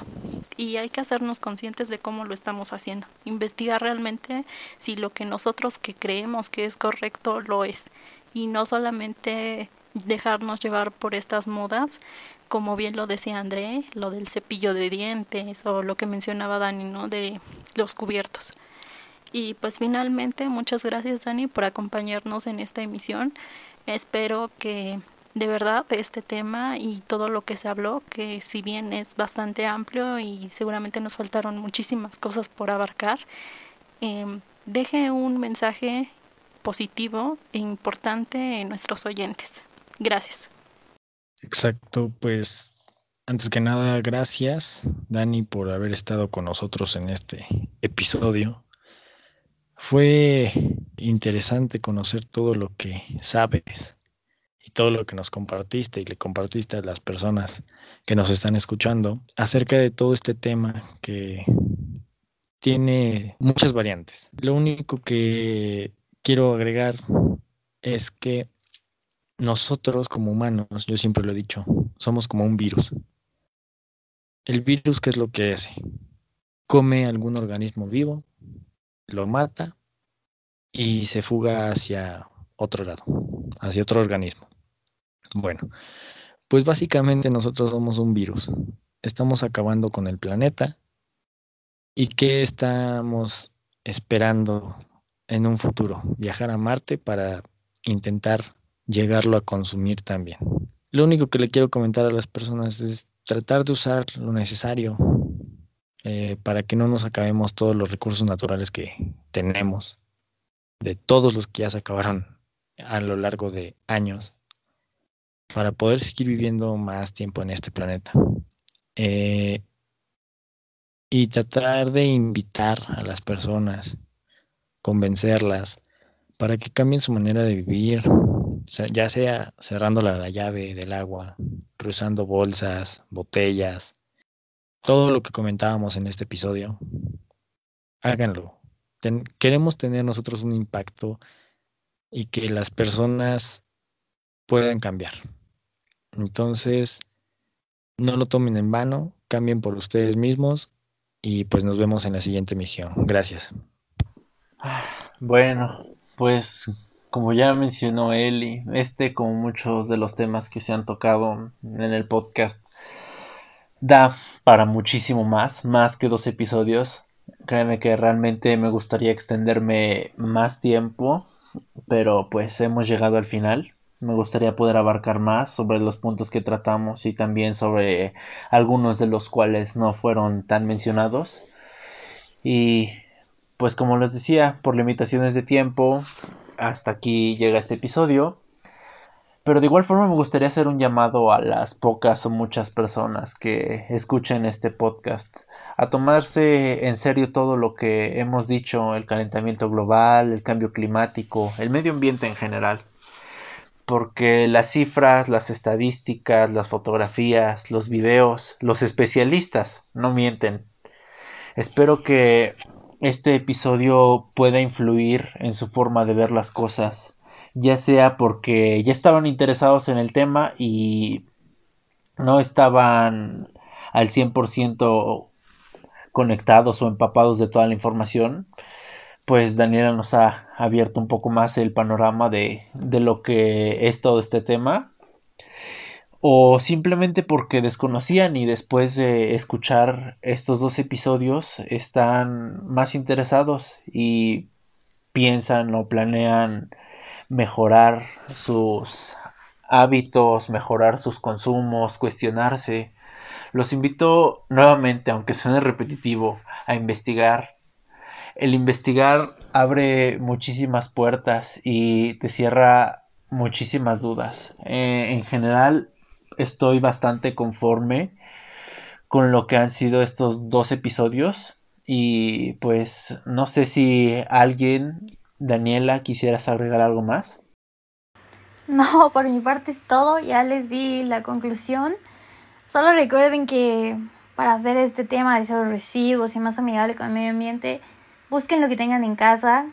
y hay que hacernos conscientes de cómo lo estamos haciendo. Investigar realmente si lo que nosotros que creemos que es correcto lo es y no solamente dejarnos llevar por estas modas, como bien lo decía André, lo del cepillo de dientes o lo que mencionaba Dani, ¿no? De los cubiertos. Y pues finalmente, muchas gracias Dani por acompañarnos en esta emisión. Espero que de verdad este tema y todo lo que se habló, que si bien es bastante amplio y seguramente nos faltaron muchísimas cosas por abarcar, eh, deje un mensaje positivo e importante en nuestros oyentes. Gracias. Exacto, pues antes que nada, gracias Dani por haber estado con nosotros en este episodio. Fue interesante conocer todo lo que sabes todo lo que nos compartiste y le compartiste a las personas que nos están escuchando acerca de todo este tema que tiene muchas variantes. Lo único que quiero agregar es que nosotros como humanos, yo siempre lo he dicho, somos como un virus. El virus, ¿qué es lo que hace? Come algún organismo vivo, lo mata y se fuga hacia otro lado, hacia otro organismo. Bueno, pues básicamente nosotros somos un virus. Estamos acabando con el planeta. ¿Y qué estamos esperando en un futuro? Viajar a Marte para intentar llegarlo a consumir también. Lo único que le quiero comentar a las personas es tratar de usar lo necesario eh, para que no nos acabemos todos los recursos naturales que tenemos, de todos los que ya se acabaron a lo largo de años para poder seguir viviendo más tiempo en este planeta. Eh, y tratar de invitar a las personas, convencerlas para que cambien su manera de vivir, ya sea cerrando la llave del agua, cruzando bolsas, botellas, todo lo que comentábamos en este episodio. Háganlo. queremos tener nosotros un impacto y que las personas puedan cambiar. Entonces, no lo tomen en vano, cambien por ustedes mismos y pues nos vemos en la siguiente misión. Gracias. Bueno, pues como ya mencionó Eli, este como muchos de los temas que se han tocado en el podcast da para muchísimo más, más que dos episodios. Créeme que realmente me gustaría extenderme más tiempo, pero pues hemos llegado al final. Me gustaría poder abarcar más sobre los puntos que tratamos y también sobre algunos de los cuales no fueron tan mencionados. Y pues como les decía, por limitaciones de tiempo, hasta aquí llega este episodio. Pero de igual forma me gustaría hacer un llamado a las pocas o muchas personas que escuchen este podcast a tomarse en serio todo lo que hemos dicho, el calentamiento global, el cambio climático, el medio ambiente en general porque las cifras, las estadísticas, las fotografías, los videos, los especialistas no mienten. Espero que este episodio pueda influir en su forma de ver las cosas, ya sea porque ya estaban interesados en el tema y no estaban al 100% conectados o empapados de toda la información, pues Daniela nos ha abierto un poco más el panorama de, de lo que es todo este tema o simplemente porque desconocían y después de escuchar estos dos episodios están más interesados y piensan o planean mejorar sus hábitos, mejorar sus consumos, cuestionarse. Los invito nuevamente, aunque suene repetitivo, a investigar el investigar abre muchísimas puertas y te cierra muchísimas dudas. Eh, en general, estoy bastante conforme con lo que han sido estos dos episodios. Y pues no sé si alguien, Daniela, quisieras agregar algo más. No, por mi parte es todo, ya les di la conclusión. Solo recuerden que para hacer este tema de ser residuos y más amigable con el medio ambiente, busquen lo que tengan en casa,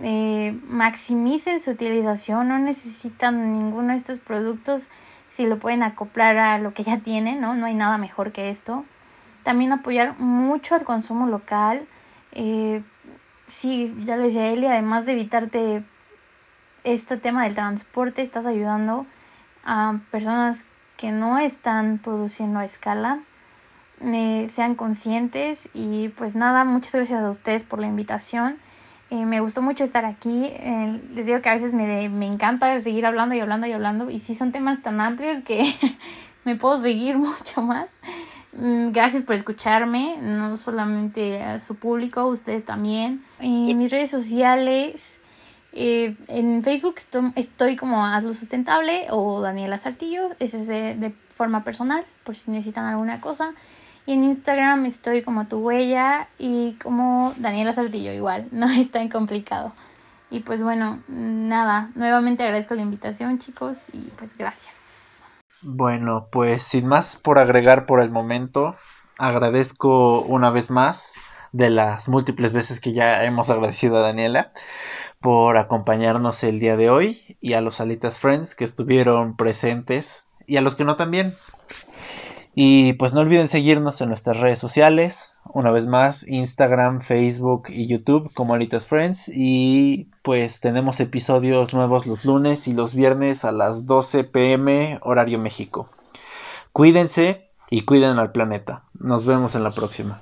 eh, maximicen su utilización, no necesitan ninguno de estos productos si lo pueden acoplar a lo que ya tienen, ¿no? No hay nada mejor que esto. También apoyar mucho el consumo local. Eh, sí, ya lo decía Eli, además de evitarte este tema del transporte, estás ayudando a personas que no están produciendo a escala. Eh, sean conscientes y pues nada, muchas gracias a ustedes por la invitación. Eh, me gustó mucho estar aquí. Eh, les digo que a veces me, me encanta seguir hablando y hablando y hablando. Y sí son temas tan amplios que me puedo seguir mucho más. Mm, gracias por escucharme, no solamente a su público, ustedes también. En mis redes sociales, eh, en Facebook estoy, como Hazlo Sustentable o Daniela Sartillo, eso es de, forma personal, por si necesitan alguna cosa. Y en Instagram estoy como tu huella y como Daniela Sartillo igual, no es tan complicado. Y pues bueno, nada, nuevamente agradezco la invitación chicos y pues gracias. Bueno, pues sin más por agregar por el momento, agradezco una vez más de las múltiples veces que ya hemos agradecido a Daniela por acompañarnos el día de hoy y a los Alitas Friends que estuvieron presentes y a los que no también. Y pues no olviden seguirnos en nuestras redes sociales, una vez más, Instagram, Facebook y YouTube como Alitas Friends. Y pues tenemos episodios nuevos los lunes y los viernes a las 12 pm horario México. Cuídense y cuiden al planeta. Nos vemos en la próxima.